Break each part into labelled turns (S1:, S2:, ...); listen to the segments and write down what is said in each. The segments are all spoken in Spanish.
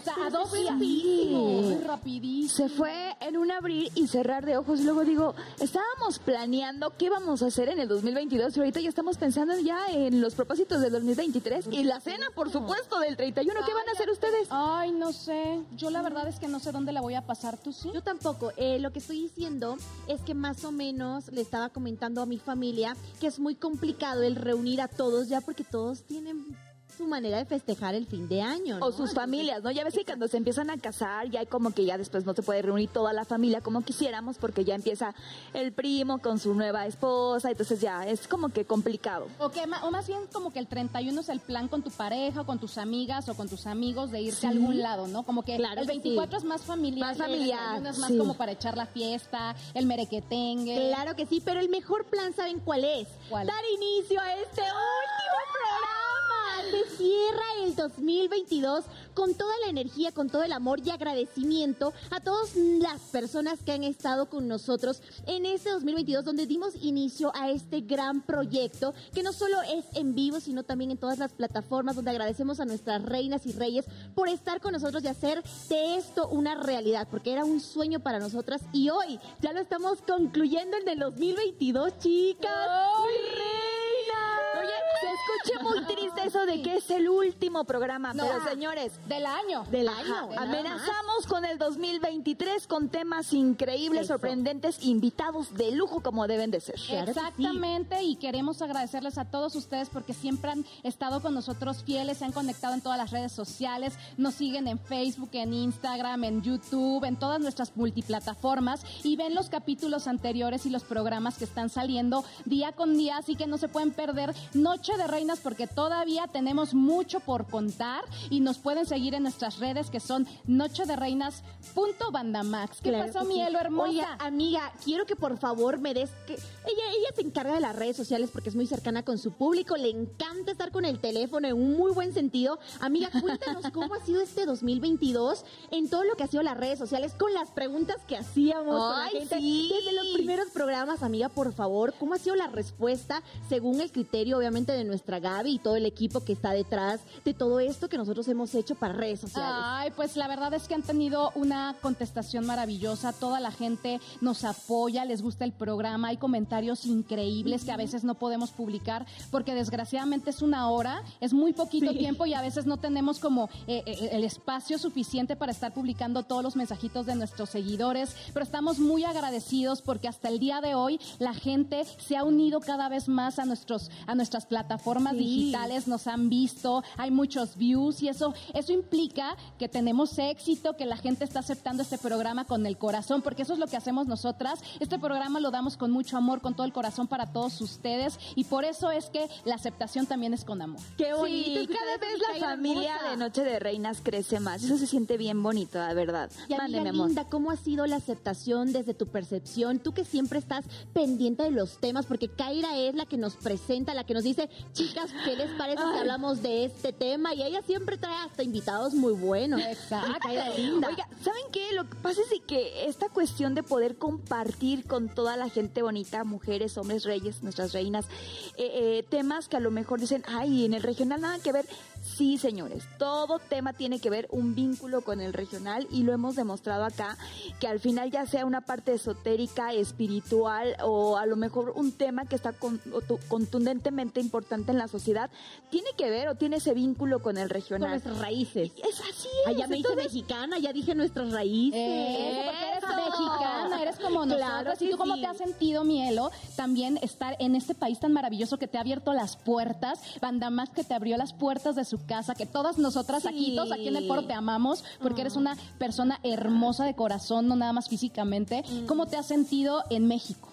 S1: o sea, a dos días.
S2: rapidísimo.
S1: Muy rapidísimo.
S2: Se fue en un abrir y cerrar de ojos. Y luego digo, estábamos planeando qué vamos a hacer en el 2022 y ahorita ya estamos pensando ya en los propósitos del 2023 y la cena, por supuesto, del 31. ¿Qué van a hacer ustedes?
S1: Ay, no sé. Yo la verdad es que no sé dónde la voy a pasar. ¿Tú sí?
S3: Yo tampoco. Eh, lo que estoy diciendo es que más o menos le estaba comentando a mi familia que es muy complicado el reunir a todos ya porque todos tienen su manera de festejar el fin de año. ¿no?
S2: O sus familias, ¿no? Ya ves que cuando se empiezan a casar, ya hay como que ya después no se puede reunir toda la familia como quisiéramos, porque ya empieza el primo con su nueva esposa, entonces ya es como que complicado.
S1: O, que, o más bien como que el 31 es el plan con tu pareja, o con tus amigas o con tus amigos de irte a algún lado, ¿no? Como que
S3: Claro
S1: el
S3: que
S1: 24 es más familiar.
S2: Más
S1: el
S2: familiar,
S1: 31 es más
S2: sí.
S1: como para echar la fiesta, el merequetengue.
S3: Claro que sí, pero el mejor plan, ¿saben cuál es?
S1: ¿Cuál?
S3: Dar inicio a este último programa. Se cierra el 2022 con toda la energía, con todo el amor y agradecimiento a todas las personas que han estado con nosotros en este 2022, donde dimos inicio a este gran proyecto que no solo es en vivo, sino también en todas las plataformas, donde agradecemos a nuestras reinas y reyes por estar con nosotros y hacer de esto una realidad, porque era un sueño para nosotras y hoy ya lo estamos concluyendo en el 2022, chicas. ¡Mi reina!
S2: Oye, se escucha muy triste eso de que es el último programa,
S1: No.
S2: pero señores,
S1: Del año.
S3: Del año.
S2: Amenazamos con el 2023 con temas increíbles,
S3: Eso.
S2: sorprendentes, invitados de lujo como deben de ser.
S3: Sí.
S1: Exactamente, y queremos agradecerles a todos ustedes porque siempre han estado con nosotros fieles, se han conectado en todas las redes sociales, nos siguen en Facebook, en Instagram, en YouTube, en todas nuestras multiplataformas y ven los capítulos anteriores y los programas que están saliendo día con día, así que no se pueden perder Noche de Reinas porque todavía tenemos mucho por contar y nos pueden seguir en nuestras redes que son Noche de Reinas punto Bandamax. ¿Qué
S3: Claro
S1: pasó,
S3: que sí.
S1: Mielo hermosa?
S3: Oye, amiga, quiero que por favor me des que ella ella se encarga de las redes sociales porque es muy cercana con su público, le encanta estar con el teléfono en un muy buen sentido. Amiga, cuéntanos cómo ha sido este 2022 en todo lo que ha sido las redes sociales con las preguntas que hacíamos con la
S2: Ay,
S3: gente
S2: sí.
S3: desde los primeros programas, amiga, por favor, ¿cómo ha sido la respuesta según el criterio obviamente de nuestra Gaby y todo el equipo que está detrás de todo esto que nosotros hemos hecho para redes sociales?
S1: Ay, pues la verdad es que han tenido una contestación maravillosa. Toda la gente nos apoya, les gusta el programa. Hay comentarios increíbles que a veces no podemos publicar porque desgraciadamente es una hora, es muy poquito
S3: Sí.
S1: tiempo y a veces no tenemos como eh, eh, el espacio suficiente para estar publicando todos los mensajitos de nuestros seguidores. Pero estamos muy agradecidos porque hasta el día de hoy la gente se ha unido cada vez más a nuestros a nuestras plataformas
S3: Sí.
S1: digitales, nos han visto, hay muchos views y eso eso implica que tenemos éxito, que la gente está aceptando este programa con el corazón, porque eso es lo que hacemos nosotras. Este programa lo damos con mucho amor, con todo el corazón para todos ustedes y por eso es que la aceptación también es con amor.
S3: Qué bonito.
S2: Sí, cada vez la familia
S3: hermosa.
S2: de Noche de Reinas crece más. Eso se siente bien bonito, la verdad.
S3: Y amiga linda, ¿cómo ha sido la aceptación desde tu percepción? Tú que siempre estás pendiente de los temas, porque Kaira es la que nos presenta, la que nos dice, chicas, ¿qué les parece
S2: Ay.
S3: hablamos de este tema? Y ella siempre trae hasta invitados muy buenos.
S1: Exacto.
S3: Linda.
S2: Oiga, ¿saben qué? Lo que pasa es que esta cuestión de poder compartir con toda la gente bonita, mujeres, hombres, reyes, nuestras reinas, eh, eh, temas que a lo mejor dicen, ay, en el regional nada que ver. Sí, señores, todo tema tiene que ver un vínculo con el regional y lo hemos demostrado acá, que al final ya sea una parte esotérica, espiritual o a lo mejor un tema que está con- contundentemente importante en la sociedad, tiene que ver o tiene ese vínculo con el
S3: con
S2: regional.
S3: nuestras raíces.
S2: Es así.
S3: Ya me hice mexicana, ya dije nuestras raíces.
S1: Eso, porque eres
S2: Eso.
S1: mexicana, eres como
S3: Claro
S1: nosotros. ¿Y tú cómo
S3: sí.
S1: te has sentido, Mielo, también estar en este país tan maravilloso que te ha abierto las puertas? Banda más que te abrió las puertas de su casa, que todas nosotras aquí, todos aquí en el foro te amamos, porque eres una persona hermosa de corazón, no nada más físicamente. ¿Cómo te has sentido en México?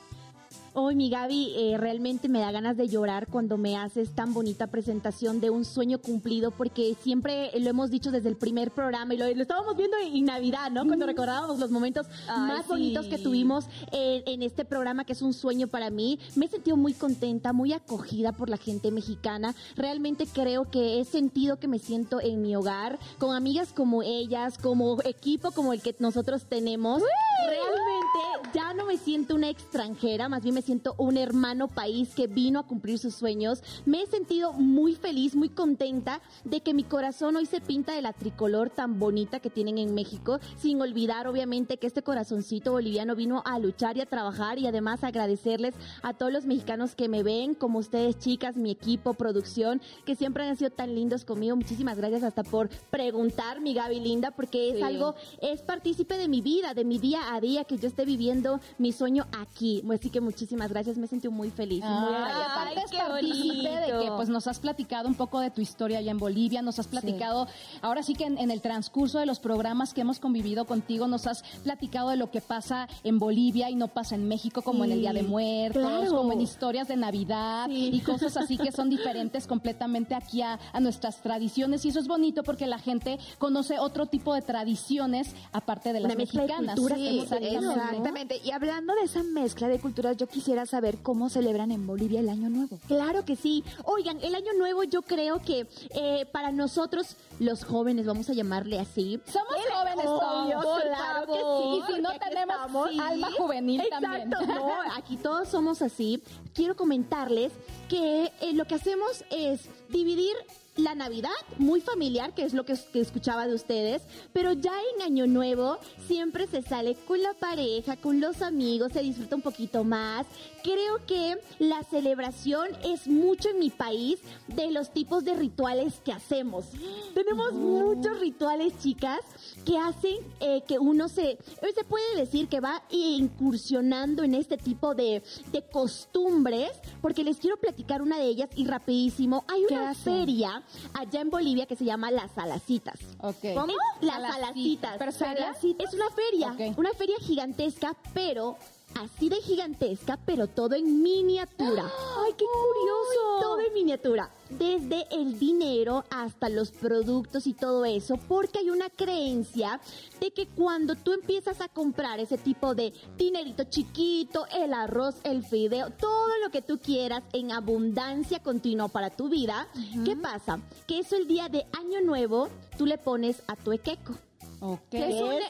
S3: Hoy mi Gaby, eh, realmente me da ganas de llorar cuando me haces tan bonita presentación de un sueño cumplido, porque siempre lo hemos dicho desde el primer programa y lo, lo estábamos viendo en, Navidad, ¿no? Cuando recordábamos los momentos
S2: Ay,
S3: más
S2: sí.
S3: bonitos que tuvimos en, en este programa, que es un sueño para mí. Me he sentido muy contenta, muy acogida por la gente mexicana. Realmente creo que he sentido que me siento en mi hogar, con amigas como ellas, como equipo como el que nosotros tenemos. Realmente ya no me siento una extranjera, más bien me siento un hermano país que vino a cumplir sus sueños. Me he sentido muy feliz, muy contenta de que mi corazón hoy se pinta de la tricolor tan bonita que tienen en México, sin olvidar obviamente que este corazoncito boliviano vino a luchar y a trabajar y además agradecerles a todos los mexicanos que me ven, como ustedes chicas, mi equipo, producción, que siempre han sido tan lindos conmigo. Muchísimas gracias hasta por preguntar, mi Gaby linda, porque es
S2: Sí.
S3: algo, es partícipe de mi vida, de mi día a día, que yo esté viviendo mi sueño aquí. Así que muchísimas gracias, me sentí muy feliz. y muy
S1: aparte es
S2: qué
S1: partícipe de que pues nos has platicado un poco de tu historia allá en Bolivia, nos has platicado, ahora sí que en, en el transcurso de los programas que hemos convivido contigo, nos has platicado de lo que pasa en Bolivia y no pasa en México, como en el Día de Muertos,
S3: claro.
S1: como en historias de Navidad
S3: Sí.
S1: y cosas así que son diferentes completamente aquí a, a nuestras tradiciones. Y eso es bonito porque la gente conoce otro tipo de tradiciones aparte de las
S3: Una de
S1: mexicanas.
S3: culturas,
S1: exactamente.
S2: exactamente. Y hablando de esa mezcla de culturas, yo quisiera saber cómo celebran en Bolivia el Año Nuevo.
S3: Claro que sí. Oigan, el año nuevo yo creo que eh, para nosotros, los jóvenes, vamos a llamarle así.
S1: Somos jóvenes
S3: Obvio,
S1: todos,
S3: claro que
S1: Y
S3: sí,
S1: si no tenemos
S3: estamos, sí.
S1: alma juvenil también.
S3: Exacto, no, aquí todos somos así. Quiero comentarles que eh, lo que hacemos es dividir la Navidad, muy familiar, que es lo que, escuchaba de ustedes, pero ya en Año Nuevo siempre se sale con la pareja, con los amigos, se disfruta un poquito más. Creo que la celebración es mucho en mi país de los tipos de rituales que hacemos. Tenemos muchos rituales, chicas, que hacen eh, que uno se, eh, se puede decir que va incursionando en este tipo de, de costumbres, porque les quiero platicar una de ellas y rapidísimo. Hay
S2: ¿Qué
S3: una feria allá en Bolivia que se llama Las Salacitas.
S1: Ok.
S3: ¿Cómo? Las
S1: Salacita.
S3: Salacitas.
S1: ¿Pero feria?
S3: Es una feria, una feria gigantesca, pero así de gigantesca, pero todo en miniatura. ¡Ay, qué curioso! Todo en miniatura. Desde el dinero hasta los productos y todo eso, porque hay una creencia de que cuando tú empiezas a comprar ese tipo de dinerito chiquito, el arroz, el fideo, todo lo que tú quieras en abundancia continua para tu vida, ¿qué pasa? Que eso el día de Año Nuevo tú le pones a tu equeco.
S1: Ok.
S3: ¿Qué es un-
S1: ver,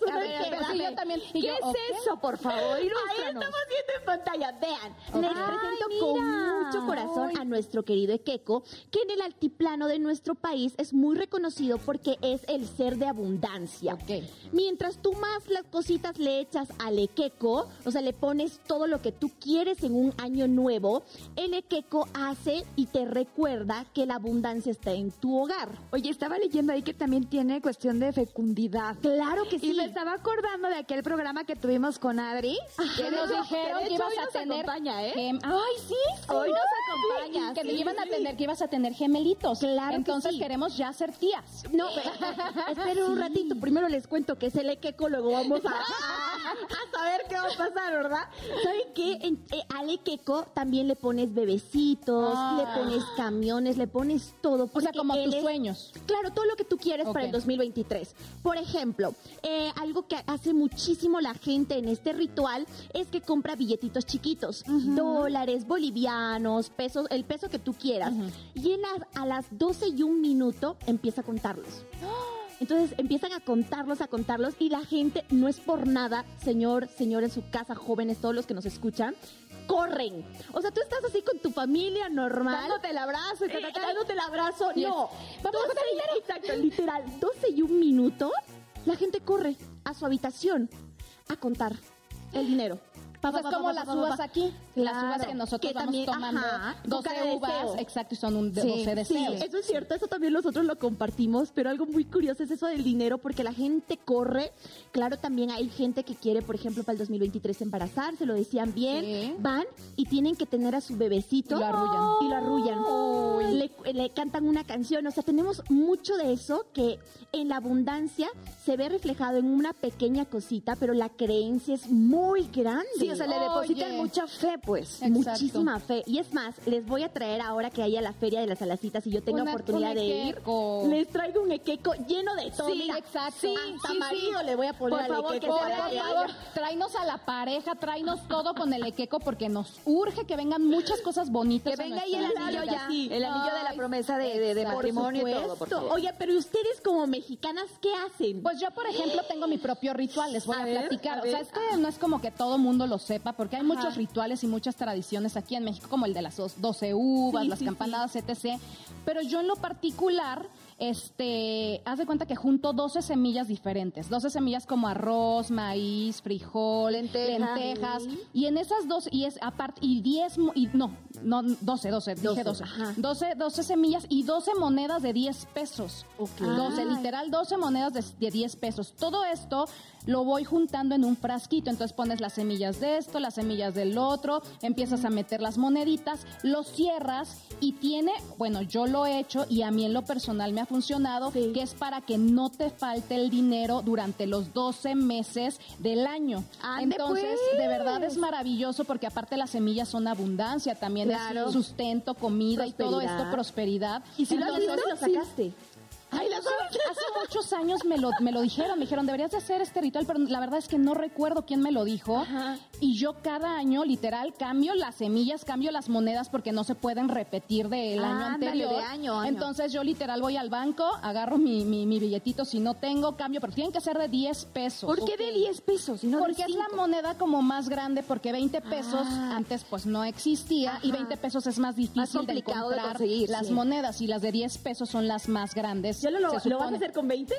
S1: sí, yo también.
S3: ¿Qué
S1: yo,
S3: es eso, por favor? Ahí estamos viendo en pantalla. Vean, les
S1: Ok.
S3: presento
S2: Ay,
S3: con mucho corazón a nuestro querido Ekeko, que en el altiplano de nuestro país es muy reconocido porque es el ser de abundancia. Mientras tú más las cositas le echas al Ekeko, o sea, le pones todo lo que tú quieres en un año nuevo, el Ekeko hace y te recuerda que la abundancia está en tu hogar.
S2: Oye, estaba leyendo ahí que también tiene cuestión de fecundidad.
S3: Claro que sí.
S2: Y me estaba acordando de aquel programa que tuvimos con Adri.
S1: Que nos dijeron que ibas a tener.
S3: acompaña, ¿eh?
S1: gem- Ay, sí, sí.
S3: Hoy nos acompaña,
S1: Que
S3: sí,
S1: iban a tener, que ibas a tener gemelitos.
S3: Claro que
S1: Entonces queremos ya ser tías.
S3: No, esperen un ratito. Primero les cuento que es el equeco, luego vamos a, saber qué va a pasar, ¿verdad? ¿Saben qué? En- eh, al equeco también le pones bebecitos,
S1: Ah.
S3: le pones camiones, le pones todo.
S1: O sea, como tus
S3: es-
S1: sueños.
S3: Claro, todo lo que tú quieres para el
S1: Ok.
S3: 2023. Por ejemplo, eh, algo que hace muchísimo la gente en este ritual es que compra billetitos chiquitos, dólares, bolivianos, pesos, el peso que tú quieras.
S1: Ujú.
S3: Y en las- a las 12 y un minuto empieza a contarlos. Entonces empiezan a contarlos, a contarlos y la gente no es por nada, señor, señor en su casa, jóvenes, todos los que nos escuchan, corren. O sea, tú estás así con tu familia normal.
S2: Dándote el abrazo y
S3: Eh, dándote el abrazo.
S1: Yes.
S3: No.
S1: Vamos a
S3: 12 y- Exacto, literal. 12 y un minuto, la gente corre a su habitación a contar el dinero. Pa,
S1: sea,
S3: pa,
S1: es como las uvas aquí, las
S3: Claro.
S1: uvas que nosotros
S3: Que
S1: vamos
S3: también,
S1: tomando,
S3: ajá, con
S1: 12
S3: cada
S1: uvas,
S3: deseo.
S1: exacto, y son un de
S2: Sí,
S1: 12
S3: Sí,
S1: deseos.
S3: eso es cierto, eso también nosotros lo compartimos, pero algo muy curioso es eso del dinero, porque la gente corre. Claro, también hay gente que quiere, por ejemplo, para el 2023 embarazarse, lo decían bien,
S1: Sí.
S3: van y tienen que tener a su bebecito
S1: Y lo arrullan.
S3: y lo arrullan. Le, le cantan una canción, o sea, tenemos mucho de eso que en la abundancia se ve reflejado en una pequeña cosita, pero la creencia es muy grande.
S2: Sí, o sea, le depositan
S1: Oye.
S2: mucha fe, pues.
S1: Exacto.
S3: Muchísima fe. Y es más, les voy a traer ahora que haya la feria de las alacitas y yo tenga
S1: Una-
S3: oportunidad
S1: un
S3: de ir. Les traigo un equeco lleno de todo.
S1: Sí, exacto.
S3: Sí,
S1: Sí,
S3: hasta
S1: sí,
S3: marido
S1: sí.
S3: le voy a poner
S1: Por favor,
S3: equeco
S1: por,
S3: que
S1: favor, tráenos a la pareja, tráenos todo con el equeco porque nos urge que vengan muchas cosas bonitas.
S2: Que venga ahí el anillo ya. El anillo de la promesa de, de, matrimonio y todo.
S3: Supuesto.
S2: porque-
S3: Oye, pero ustedes como mexicanas, ¿qué hacen?
S1: Pues yo, por ejemplo, tengo mi propio ritual, les voy
S3: A
S1: a,
S3: ver,
S1: platicar.
S3: a
S1: o sea,
S3: ver.
S1: este no es como que todo mundo lo sepa, porque hay muchos rituales y muchas tradiciones aquí en México, como el de las dos- 12 uvas,
S3: Sí,
S1: las
S3: sí,
S1: campanadas, etc. Pero yo en lo particular, este, haz de cuenta que junto 12 semillas diferentes, 12 semillas como arroz, maíz, frijol,
S2: Lenteja.
S1: lentejas, y en esas dos, y es aparte, y 10, mo- y no, no, 12, 12, dije 12,
S3: ajá.
S1: 12, 12 semillas y 12 monedas de 10 pesos.
S3: Ok.
S1: 12,
S3: Ay.
S1: literal, 12 monedas de, de 10 pesos. Todo esto lo voy juntando en un frasquito. Entonces pones las semillas de esto, las semillas del otro, empiezas a meter las moneditas, lo cierras y tiene, bueno, yo lo he hecho y a mí en lo personal me ha funcionado,
S3: Sí.
S1: que es para que no te falte el dinero durante los 12 meses del año.
S2: ¡Ande,
S1: Entonces,
S2: pues!
S1: de verdad es maravilloso porque aparte las semillas son abundancia, también
S2: Claro.
S1: es sustento, comida y todo esto, prosperidad.
S3: ¿Y si lo has
S1: Entonces,
S3: visto, lo sacaste?
S1: Ay, hace, hace muchos años me lo, me lo dijeron, me dijeron, deberías de hacer este ritual, pero la verdad es que no recuerdo quién me lo dijo.
S3: Ajá.
S1: Y yo cada año, literal, cambio las semillas, cambio las monedas porque no se pueden repetir del año
S2: Ándale,
S1: anterior.
S2: de año año.
S1: Entonces yo literal voy al banco, agarro mi, mi, mi billetito, si no tengo, cambio, pero tienen que ser de 10 pesos.
S2: ¿Por qué de 10 pesos? no
S1: Porque es la moneda como más grande, porque 20 pesos
S2: Ah.
S1: antes pues no existía y
S2: Ajá.
S1: 20 pesos es más difícil
S2: Más complicado
S1: de
S2: de
S1: encontrar
S2: conseguir,
S1: las
S2: sí.
S1: monedas y las de 10 pesos son las más grandes.
S3: ¿Ya lo, lo, vas a hacer con 20?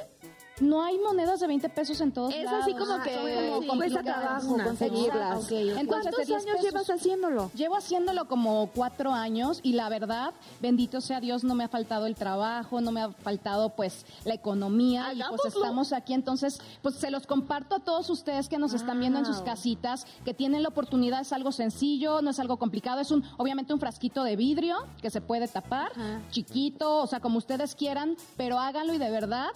S1: No hay monedas de 20 pesos en todos
S2: Es
S1: lados.
S2: así como
S1: Ah,
S2: que
S1: son
S2: cuesta
S1: complicadas.
S2: trabajo conseguirlas.
S1: Entonces,
S2: ¿Cuántos
S1: de 10
S2: años
S1: pesos.
S2: llevas haciéndolo?
S1: Llevo haciéndolo como cuatro años y la verdad, bendito sea Dios, no me ha faltado el trabajo, no me ha faltado pues la economía y pues estamos aquí. Entonces, pues se los comparto a todos ustedes que nos están viendo en sus casitas, que tienen la oportunidad, es algo sencillo, no es algo complicado, es un obviamente un frasquito de vidrio que se puede tapar,
S3: Ajá.
S1: chiquito, o sea, como ustedes quieran, pero háganlo y de verdad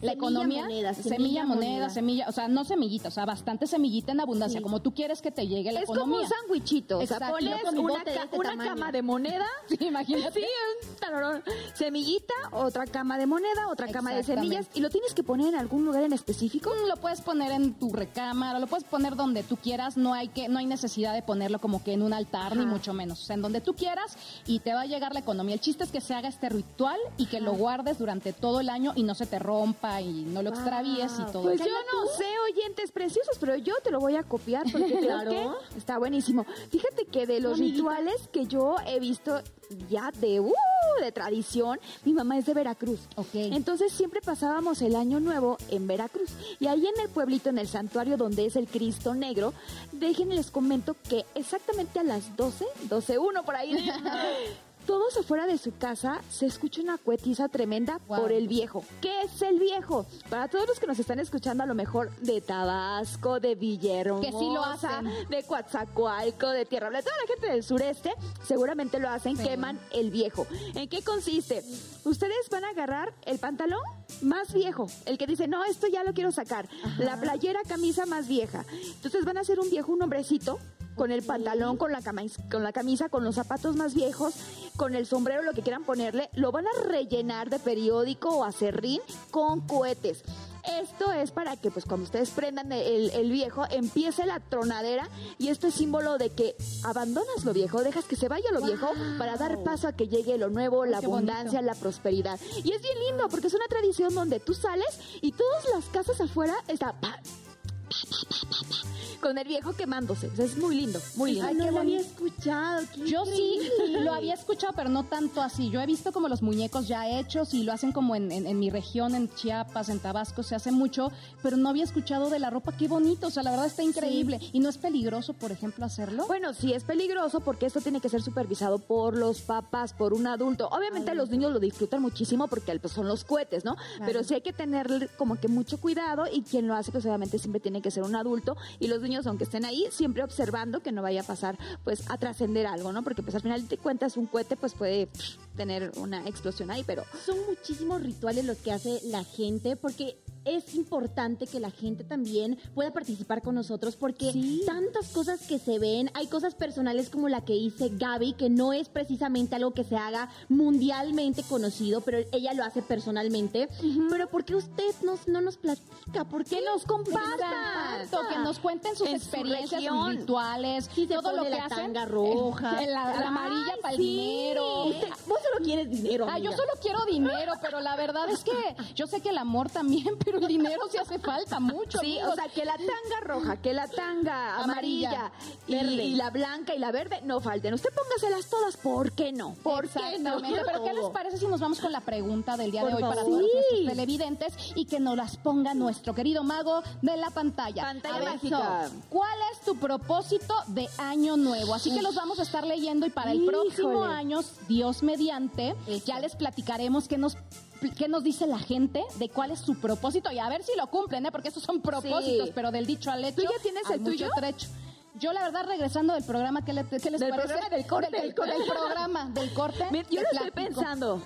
S1: la
S3: Semilla,
S1: economía,
S3: moneda,
S1: semilla,
S3: semilla,
S1: moneda,
S3: moneda.
S1: semilla, o sea, no semillita, o sea, bastante semillita en abundancia,
S3: Sí.
S1: como tú quieres que te llegue la
S2: Es como
S1: economía.
S2: un sándwichito. O sea, pones una, ca-
S3: este
S2: una cama de moneda.
S1: Sí, imagínate.
S2: Sí, un tararón. semillita, otra cama de moneda, otra cama de semillas. ¿Y lo tienes que poner en algún lugar en específico?
S1: Mm, Lo puedes poner en tu recámara, lo puedes poner donde tú quieras, no hay que no hay necesidad de ponerlo como que en un altar ni mucho menos, o sea, en donde tú quieras y te va a llegar la economía. El chiste es que se haga este ritual y que lo guardes durante todo el año y no se te rompa y no lo extravíes y todo.
S2: Pues yo no sé, oyentes preciosos, pero yo te lo voy a copiar porque creo
S3: Claro.
S2: que está buenísimo. Fíjate que de los
S3: Amiguita.
S2: rituales que yo he visto ya de, uh, de tradición, mi mamá es de Veracruz.
S1: Ok.
S2: Entonces siempre pasábamos el año nuevo en Veracruz. Y ahí en el pueblito, en el santuario donde es el Cristo Negro, déjenme les comento que exactamente a las 12, 12.1 por ahí, todos afuera de su casa se escucha una cuetiza tremenda
S1: Wow.
S2: por el viejo. ¿Qué es el viejo? Para todos los que nos están escuchando a lo mejor de Tabasco, de Villahermosa,
S1: Que sí lo hacen.
S2: de Coatzacoalco, de Tierra Blanca, toda la gente del sureste seguramente lo hacen,
S1: Sí.
S2: queman el viejo. ¿En qué consiste? Ustedes van a agarrar el pantalón más viejo, el que dice, no, esto ya lo quiero sacar, la playera, camisa más vieja. Entonces van a hacer un viejo, un hombrecito, con el pantalón, con la, camisa, con la camisa, con los zapatos más viejos, con el sombrero, lo que quieran ponerle, lo van a rellenar de periódico o acerrín con cohetes. Esto es para que, pues, cuando ustedes prendan el, el viejo, empiece la tronadera y esto es símbolo de que abandonas lo viejo, dejas que se vaya lo viejo para dar paso a que llegue lo nuevo, la
S1: qué
S2: abundancia,
S1: bonito.
S2: la prosperidad. Y es bien lindo porque es una tradición donde tú sales y todas las casas afuera está pa, pa, pa, con el viejo quemándose. O sea, es muy lindo, muy lindo.
S3: Ay, no lo había escuchado. qué
S1: Yo sí lo había escuchado, pero no tanto así. Yo he visto como los muñecos ya hechos y lo hacen como en, en- en mi región, en Chiapas, en Tabasco, se hace mucho, pero no había escuchado de la ropa. Qué bonito, o sea, la verdad está increíble. ¿Y no es peligroso, por ejemplo, hacerlo?
S2: Bueno, sí es peligroso porque esto tiene que ser supervisado por los papás, por un adulto. Obviamente los niños lo disfrutan muchísimo porque pues, son los cohetes, ¿no? Pero sí hay que tener como que mucho cuidado y quien lo hace pues obviamente siempre tiene que ser un adulto y los niños aunque estén ahí siempre observando que no vaya a pasar pues a trascender algo, ¿no? Porque pues al final te cuentas un cohete pues puede pff, tener una explosión ahí, pero
S3: Son muchísimos rituales los que hace la gente porque es importante que la gente también pueda participar con nosotros porque
S2: Sí.
S3: tantas cosas que se ven, hay cosas personales como la que dice Gaby, que no es precisamente algo que se haga mundialmente conocido, pero ella lo hace personalmente. Pero ¿por qué usted nos, no nos platica? ¿Por qué nos comparta?
S1: Exacto, que nos cuenten sus
S2: En su
S1: experiencias, sus
S2: región.
S1: rituales,
S3: Si se
S1: todo lo
S3: pone
S1: que
S3: la
S1: hacen.
S3: tanga roja.
S1: La, la amarilla para el
S3: sí.
S1: dinero.
S3: Usted- vos solo quieres dinero.
S1: Ah, yo solo quiero dinero, pero la verdad es que yo sé que el amor también, pero el dinero sí hace falta mucho.
S2: Sí,
S1: amigos.
S2: o sea, que la tanga roja, que la tanga amarilla,
S1: Amarilla,
S2: y, y la blanca y la verde no falten. Usted póngaselas todas, ¿por qué no? ¿Por qué no?
S1: Pero ¿qué les parece si nos vamos con la pregunta del día
S3: Por
S1: de hoy para todos
S2: Sí.
S1: nuestros televidentes y que nos las ponga nuestro querido mago de la pantalla?
S2: Pantalla mágica.
S1: ¿Cuál es tu propósito de año nuevo? Así que los vamos a estar leyendo y para el próximo año, Dios mediante, ya les platicaremos qué nos qué nos dice la gente de cuál es su propósito y a ver si lo cumplen, ¿eh? porque estos son propósitos,
S2: Sí.
S1: pero del dicho al hecho.
S2: ¿Tú ya tienes el tuyo?
S1: trecho. Yo la verdad regresando del programa, ¿qué, le- qué les
S2: Del
S1: parece?
S2: programa del corte.
S1: Del, del programa, del corte.
S2: Yo estoy pensando.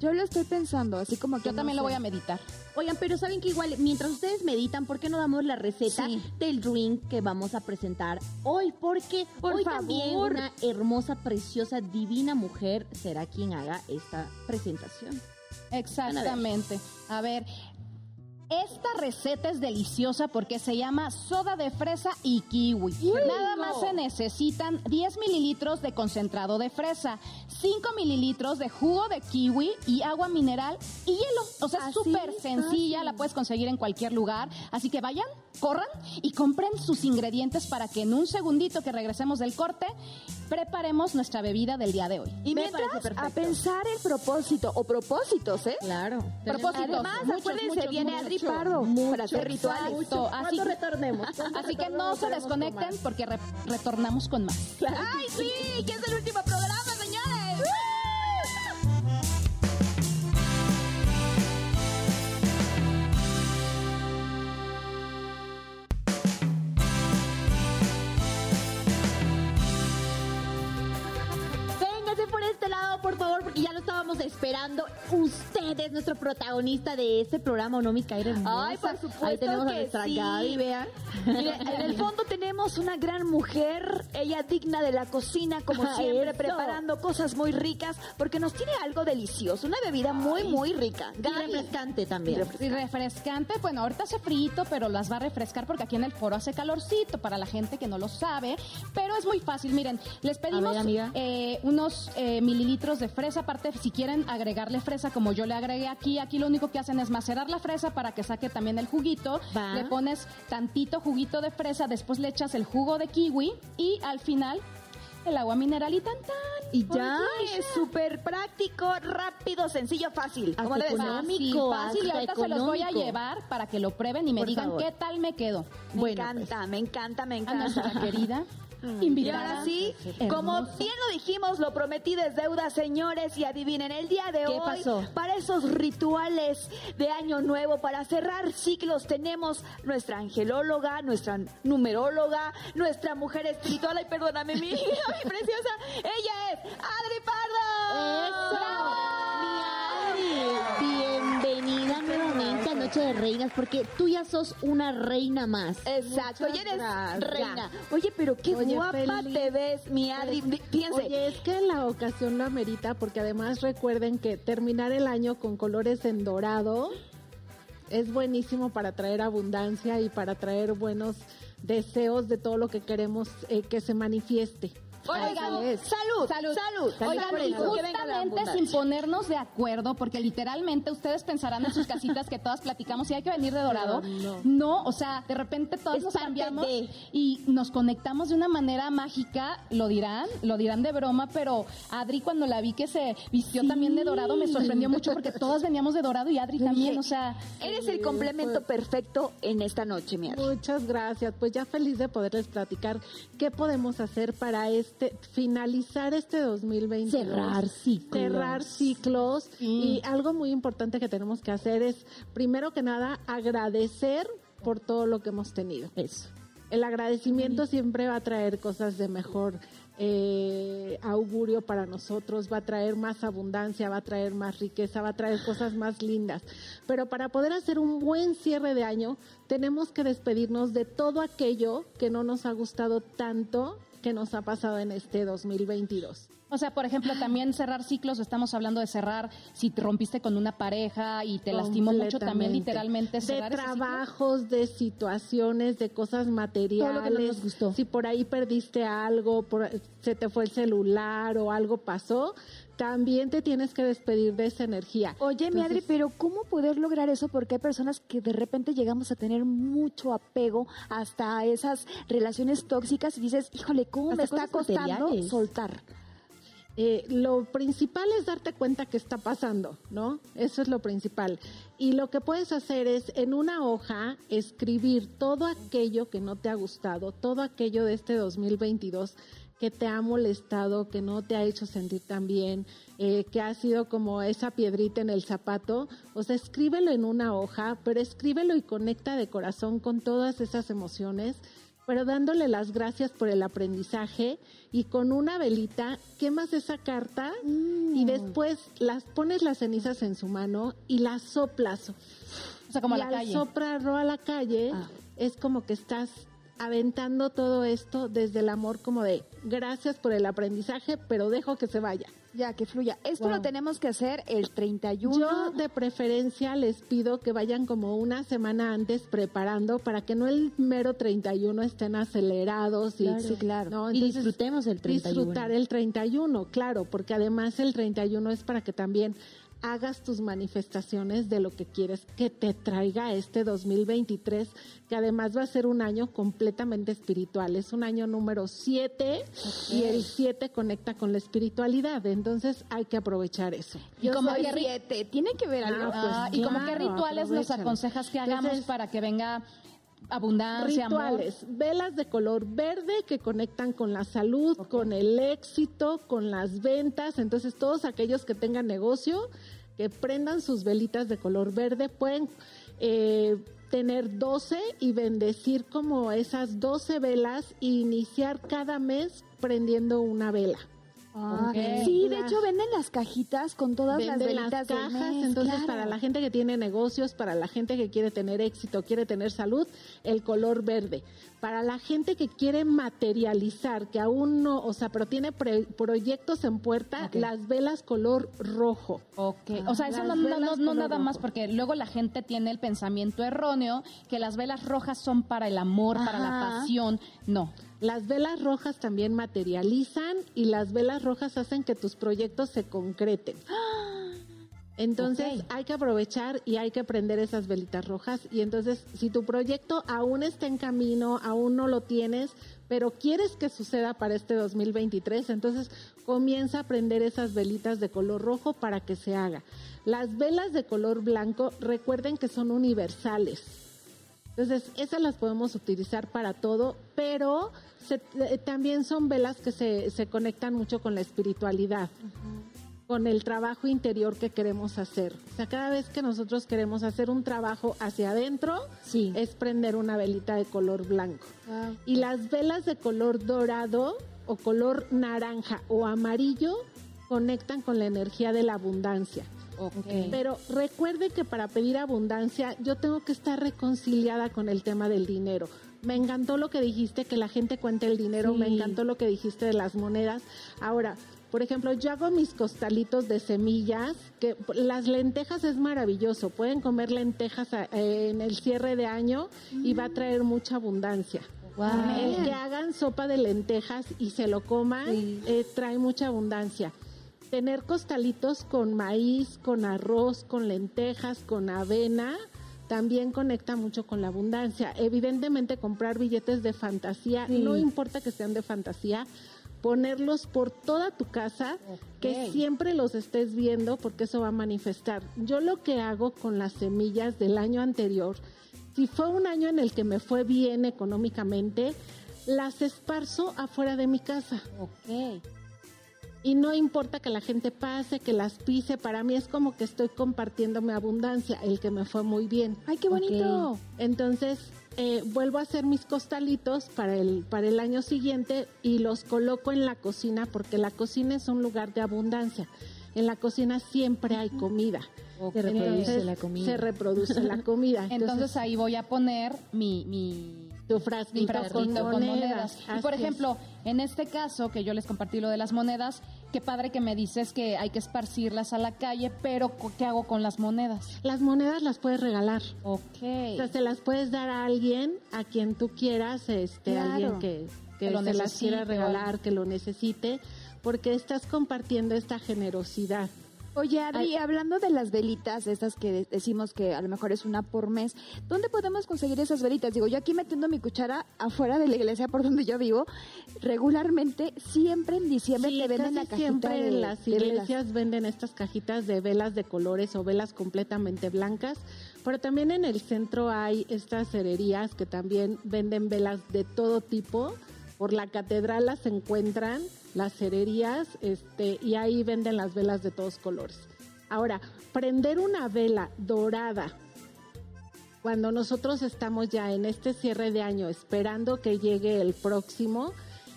S2: Yo lo estoy pensando, así como que
S1: Yo
S2: no
S1: también lo voy a meditar.
S3: Oigan, pero saben que igual, mientras ustedes meditan, ¿por qué no damos la receta
S1: Sí.
S3: del drink que vamos a presentar hoy? Porque
S2: Por
S3: hoy
S2: favor.
S3: también una hermosa, preciosa, divina mujer será quien haga esta presentación.
S1: Exactamente. A ver, esta receta es deliciosa porque se llama soda de fresa y kiwi. Nada más se necesitan 10 mililitros de concentrado de fresa, 5 mililitros de jugo de kiwi y agua mineral y hielo. O sea, es súper sencilla, la puedes conseguir en cualquier lugar. Así que vayan, corran y compren sus ingredientes para que en un segundito que regresemos del corte, preparemos nuestra bebida del día de hoy.
S2: Y
S3: Me
S2: mientras, a pensar el propósito, o propósitos, ¿eh?
S3: Claro.
S1: Propósitos.
S2: Además,
S1: muchos,
S2: acuérdense,
S1: muchos,
S2: viene
S1: muchos.
S2: Adri Pardo para hacer rituales.
S1: Exacto. Así,
S3: Cuando retornemos.
S1: así que no se desconecten porque re- retornamos con más.
S2: ¡Ay, sí! ¡Que es el último
S3: por favor, porque ya lo estábamos esperando. Usted es nuestro protagonista de este programa, ¿o no, mi Kaira hermosa?
S2: Ay, por supuesto
S3: Ahí tenemos a
S2: que
S3: nuestra
S2: sí.
S3: Gaby, vean.
S2: Mire, en el fondo tenemos una gran mujer, ella digna de la cocina, como siempre,
S3: Eso.
S2: preparando cosas muy ricas, porque nos tiene algo delicioso, una bebida muy, muy rica.
S3: Y
S2: Gaby.
S3: refrescante también.
S1: Y refrescante, bueno, ahorita hace frito, pero las va a refrescar porque aquí en el foro hace calorcito para la gente que no lo sabe. Pero es muy fácil, miren, les pedimos
S3: ver,
S1: eh, unos eh, mililitros de fresa. Aparte, si quieren agregarle fresa, como yo le agregué aquí, aquí lo único que hacen es macerar la fresa para que saque también el juguito.
S3: Va.
S1: Le pones tantito juguito de fresa, después le echas el jugo de kiwi y al final el agua mineral y tan tan.
S2: Y ya es súper práctico, rápido, sencillo, fácil. Como ser.
S3: económico.
S1: Fácil, fácil, y ahorita se los voy a llevar para que lo prueben y me
S3: Por
S1: digan
S3: favor.
S1: qué tal me quedo.
S2: Me
S3: Bueno,
S2: encanta, me encanta, me
S1: A
S2: encanta.
S1: nuestra querida
S2: Y
S1: invitada.
S2: ahora sí, como bien lo dijimos, lo prometí es deuda, señores, y adivinen, el día de
S3: ¿Qué
S2: hoy,
S3: pasó?
S2: para esos rituales de Año Nuevo, para cerrar ciclos, tenemos nuestra angelóloga, nuestra numeróloga, nuestra mujer espiritual, ay, perdóname, mi, mi preciosa, ella es Adri Pardo.
S3: ¡Eso! Mi Adri, bienvenida nuevamente a Noche de Reinas, porque tú ya sos una reina más.
S2: Exacto,
S3: Muchas
S2: y eres
S3: gracias.
S2: reina. Oye, pero qué
S4: Oye,
S2: guapa
S4: feliz.
S2: te ves, mi Adri. Fíjense,
S4: Oye, es que la ocasión lo amerita porque además recuerden que terminar el año con colores en dorado es buenísimo para traer abundancia y para traer buenos deseos de todo lo que queremos eh, que se manifieste.
S2: Oigan, salud,
S1: Salud.
S2: salud.
S1: Oigan, y justamente sin ponernos de acuerdo, porque literalmente ustedes pensarán en sus casitas que todas platicamos y hay que venir de dorado.
S4: Pero no.
S1: o sea, de repente todos
S3: Es
S1: nos cambiamos
S3: de.
S1: y nos conectamos de una manera mágica, lo dirán, lo dirán de broma, pero Adri cuando la vi que se vistió también de dorado me sorprendió mucho porque todas veníamos de dorado y Adri también, o sea,
S2: Eres el complemento perfecto en esta noche, mi Adri.
S4: Muchas gracias. Pues ya feliz de poderles platicar qué podemos hacer para este finalizar este 2020.
S3: Cerrar ciclos.
S4: Cerrar ciclos. Y algo muy importante que tenemos que hacer es, primero que nada, agradecer por todo lo que hemos tenido.
S3: Eso.
S4: El agradecimiento siempre va a traer cosas de mejor eh, augurio para nosotros, va a traer más abundancia, va a traer más riqueza, va a traer cosas más lindas. Pero para poder hacer un buen cierre de año, tenemos que despedirnos de todo aquello que no nos ha gustado tanto que nos ha pasado en este 2022.
S1: O sea, por ejemplo, también cerrar ciclos, estamos hablando de cerrar, si te rompiste con una pareja y te lastimó mucho, también literalmente cerrar
S4: De trabajos, de situaciones, de cosas materiales.
S3: gustó.
S4: Si por ahí perdiste algo, por, se te fue el celular o algo pasó, también te tienes que despedir de esa energía.
S2: Oye, mi Adri, pero ¿cómo poder lograr eso? Porque hay personas que de repente llegamos a tener mucho apego hasta esas relaciones tóxicas y dices, híjole, ¿cómo me está costando soltar?
S4: Eh, lo principal es darte cuenta que está pasando, ¿no? Eso es lo principal. Y lo que puedes hacer es en una hoja escribir todo aquello que no te ha gustado, todo aquello de este 2022 que te ha molestado, que no te ha hecho sentir tan bien, eh, que ha sido como esa piedrita en el zapato. O sea, escríbelo en una hoja, pero escríbelo y conecta de corazón con todas esas emociones pero dándole las gracias por el aprendizaje y con una velita quemas esa carta y mm. después las pones las cenizas en su mano y las soplas.
S1: O sea, como
S4: y
S1: a la
S4: al a la calle ah. es como que estás aventando todo esto desde el amor como de gracias por el aprendizaje, pero dejo que se vaya.
S2: Ya, que fluya. Esto lo tenemos que hacer el 31.
S4: Yo de preferencia les pido que vayan como una semana antes preparando para que no el mero 31 estén acelerados. Y,
S3: sí, claro. y disfrutemos el 31.
S4: Disfrutar el 31, claro, porque además el 31 es para que también hagas tus manifestaciones de lo que quieres que te traiga este 2023, que además va a ser un año completamente espiritual. Es un año número 7 y el 7 conecta con la espiritualidad. Entonces hay que aprovechar eso.
S2: Y como soy 7, tiene que ver algo.
S1: Ah, pues, y como qué rituales nos aconsejas que hagamos para que venga abundancia,
S4: rituales, velas de color verde que conectan con la salud, con el éxito, con las ventas. Entonces, todos aquellos que tengan negocio, que prendan sus velitas de color verde, pueden eh, tener 12 y bendecir como esas 12 velas e iniciar cada mes prendiendo una vela.
S2: Ah, sí, de hecho venden las cajitas con todas las velitas
S4: cajas, entonces para la gente que tiene negocios, para la gente que quiere tener éxito, quiere tener salud, el color verde. Para la gente que quiere materializar, que aún no, o sea, pero tiene proyectos en puerta, las velas color rojo.
S1: Ok, o sea, eso no, no, nada más porque luego la gente tiene el pensamiento erróneo que las velas rojas son para el amor, para la pasión. No,
S4: las velas rojas también materializan y las velas rojas hacen que tus proyectos se concreten. Entonces hay que aprovechar y hay que prender esas velitas rojas. Y entonces, si tu proyecto aún está en camino, aún no lo tienes, pero quieres que suceda para este 2023, entonces comienza a prender esas velitas de color rojo para que se haga. Las velas de color blanco, recuerden que son universales. Entonces, esas las podemos utilizar para todo, pero eh, también son velas que se, se, conectan mucho con la espiritualidad, con el trabajo interior que queremos hacer. O sea, cada vez que nosotros queremos hacer un trabajo hacia adentro, sí. es prender una velita de color blanco. Y las velas de color dorado o color naranja o amarillo conectan con la energía de la abundancia. Pero recuerde que para pedir abundancia yo tengo que estar reconciliada con el tema del dinero. Me encantó lo que dijiste, que la gente cuente el dinero, me encantó lo que dijiste de las monedas. Ahora, por ejemplo, yo hago mis costalitos de semillas, que las lentejas es maravilloso, pueden comer lentejas eh, en el cierre de año y va a traer mucha abundancia. El que hagan sopa de lentejas y se lo coman eh, trae mucha abundancia tener costalitos con maíz, con arroz, con lentejas, con avena, también conecta mucho con la abundancia. Evidentemente comprar billetes de fantasía, no importa que sean de fantasía, ponerlos por toda tu casa, que siempre los estés viendo porque eso va a manifestar. Yo lo que hago con las semillas del año anterior, si fue un año en el que me fue bien económicamente, las esparzo afuera de mi casa.
S3: Ok
S4: y no importa que la gente pase, que las pise, para mí es como que estoy compartiendo mi abundancia, el que me fue muy bien.
S2: ¡Ay, qué bonito!
S4: Entonces, eh, vuelvo a hacer mis costalitos para el, para el año siguiente y los coloco en la cocina porque la cocina es un lugar de abundancia. En la cocina siempre hay comida.
S2: Se reproduce la comida.
S4: Se reproduce la comida.
S1: Entonces ahí voy a poner mi, mi,
S4: tu frasquito
S1: frasquito
S4: con
S1: con
S4: monedas.
S1: Y por
S4: es.
S1: En este caso que yo les compartí lo de las monedas, qué padre que me dices que hay que esparcirlas a la calle, pero ¿qué hago con las monedas?
S4: las monedas las puedes regalar.
S1: Ok.
S4: O sea, se las puedes dar a alguien, a quien tú quieras, este,
S2: Claro.
S4: alguien que, que
S1: Que lo
S4: se las
S1: necesite
S4: quiera
S1: o
S4: regalar, que lo necesite, porque estás compartiendo esta generosidad.
S2: Oye, Adri, hablando de las velitas, estas que de- decimos que a lo mejor es una por mes, ¿dónde podemos conseguir esas velitas? Digo, yo aquí metiendo mi cuchara afuera de la iglesia por donde yo vivo, regularmente, siempre en diciembre
S4: Sí,
S2: te venden la cajita
S4: siempre
S2: de,
S4: en las
S2: de velas.
S4: iglesias venden estas cajitas de velas de colores o velas completamente blancas, pero también en el centro hay estas cererías que también venden velas de todo tipo. Por la catedral las encuentran, las cererías, este, y ahí venden las velas de todos colores. Ahora, prender una vela dorada cuando nosotros estamos ya en este cierre de año esperando que llegue el próximo,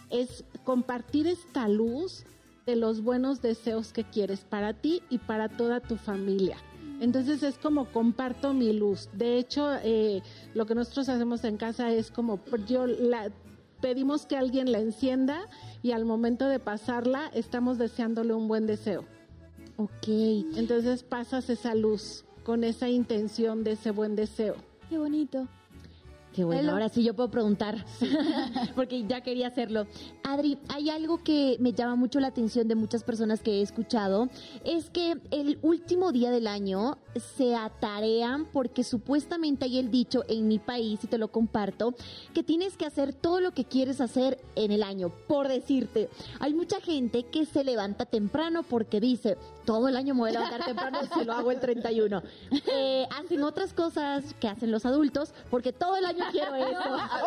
S4: es compartir esta luz de los buenos deseos que quieres para ti y para toda tu familia. Entonces es como comparto mi luz. De hecho, eh, lo que nosotros hacemos en casa es como yo la pedimos que alguien la encienda y al momento de pasarla estamos deseándole un buen deseo.
S2: Ok,
S4: Entonces pasas esa luz con esa intención de ese buen deseo.
S2: qué bonito.
S3: Qué bueno,
S2: Hello.
S3: ahora sí yo puedo preguntar, porque ya quería hacerlo. Adri, hay algo que me llama mucho la atención de muchas personas que he escuchado, es que el último día del año se atarean porque supuestamente hay el dicho en mi país, y te lo comparto, que tienes que hacer todo lo que quieres hacer en el año. Por decirte, hay mucha gente que se levanta temprano porque dice, todo el año me voy a levantar temprano si lo hago el 31. Eh, hacen otras cosas que hacen los adultos porque todo el año quiero eso.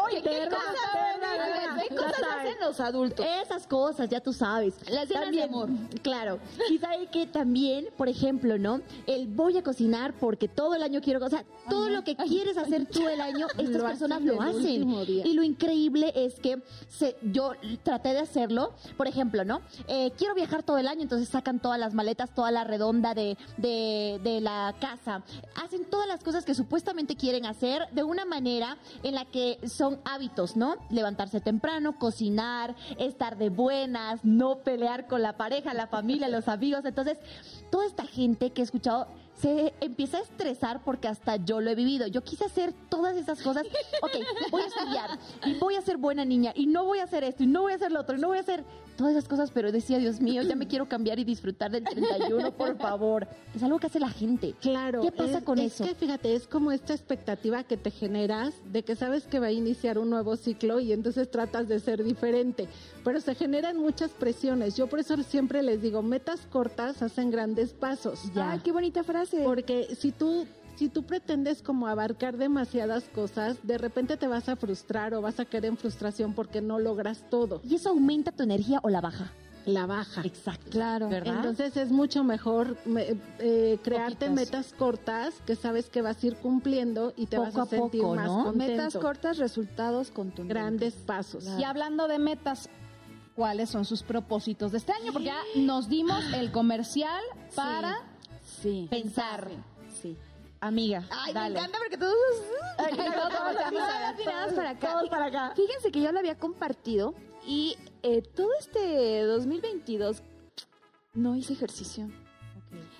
S2: Oye, ¿qué cosas, ¿qué cosas hacen los adultos?
S3: Esas cosas, ya tú sabes.
S2: Las cenas de amor.
S3: Claro. Y sabe que también, por ejemplo, ¿no? El voy a cocinar porque todo el año quiero, o sea, todo lo que quieres hacer tú el año, estas
S4: Lo
S3: personas
S4: hacen
S3: lo hacen. Y lo increíble es que se, yo traté de hacerlo, por ejemplo, ¿no? Eh, quiero viajar todo el año, entonces sacan todas las maletas, toda la redonda de, de, de la casa. Hacen todas las cosas que supuestamente quieren hacer de una manera en la que son hábitos, ¿no? Levantarse temprano, cocinar, estar de buenas, no pelear con la pareja, la familia, los amigos. Entonces, toda esta gente que he escuchado se empieza a estresar porque hasta yo lo he vivido. Yo quise hacer todas esas cosas. Ok, voy a estudiar y voy a ser buena niña y no voy a hacer esto y no voy a hacer lo otro y no voy a hacer todas esas cosas, pero decía, Dios mío, ya me quiero cambiar y disfrutar del 31, por favor. Es algo que hace la gente.
S4: Claro.
S3: ¿Qué pasa
S4: es-
S3: con
S4: es
S3: eso?
S4: que fíjate, es como esta expectativa que te generas de que sabes que va a iniciar un nuevo ciclo y entonces tratas de ser diferente. Pero se generan muchas presiones. Yo por eso siempre les digo, metas cortas hacen grandes pasos.
S2: Ay, qué bonita frase.
S4: Porque si tú si tú pretendes como abarcar demasiadas cosas, de repente te vas a frustrar o vas a caer en frustración porque no logras todo.
S3: ¿Y eso aumenta tu energía o la baja?
S4: La baja.
S3: Exacto.
S2: Claro.
S3: ¿Verdad?
S4: Entonces es mucho mejor me- eh, crearte metas cortas que sabes que vas a ir cumpliendo y te
S3: Poco
S4: vas a
S3: a
S4: sentir
S3: poco,
S4: más
S3: ¿no?
S4: contento.
S2: Metas cortas, resultados contundentes.
S4: Grandes pasos.
S1: Y hablando de metas, ¿cuáles son sus propósitos de este año? Porque ya nos dimos el comercial para
S2: Sí.
S1: Pensar.
S2: Sí.
S3: Amiga,
S2: Ay,
S3: dale.
S2: me encanta porque todos...
S3: Ay, todos ver,
S2: miradas para acá.
S3: todos para acá.
S2: Fíjense que yo lo había compartido y eh, todo este 2022 no hice ejercicio.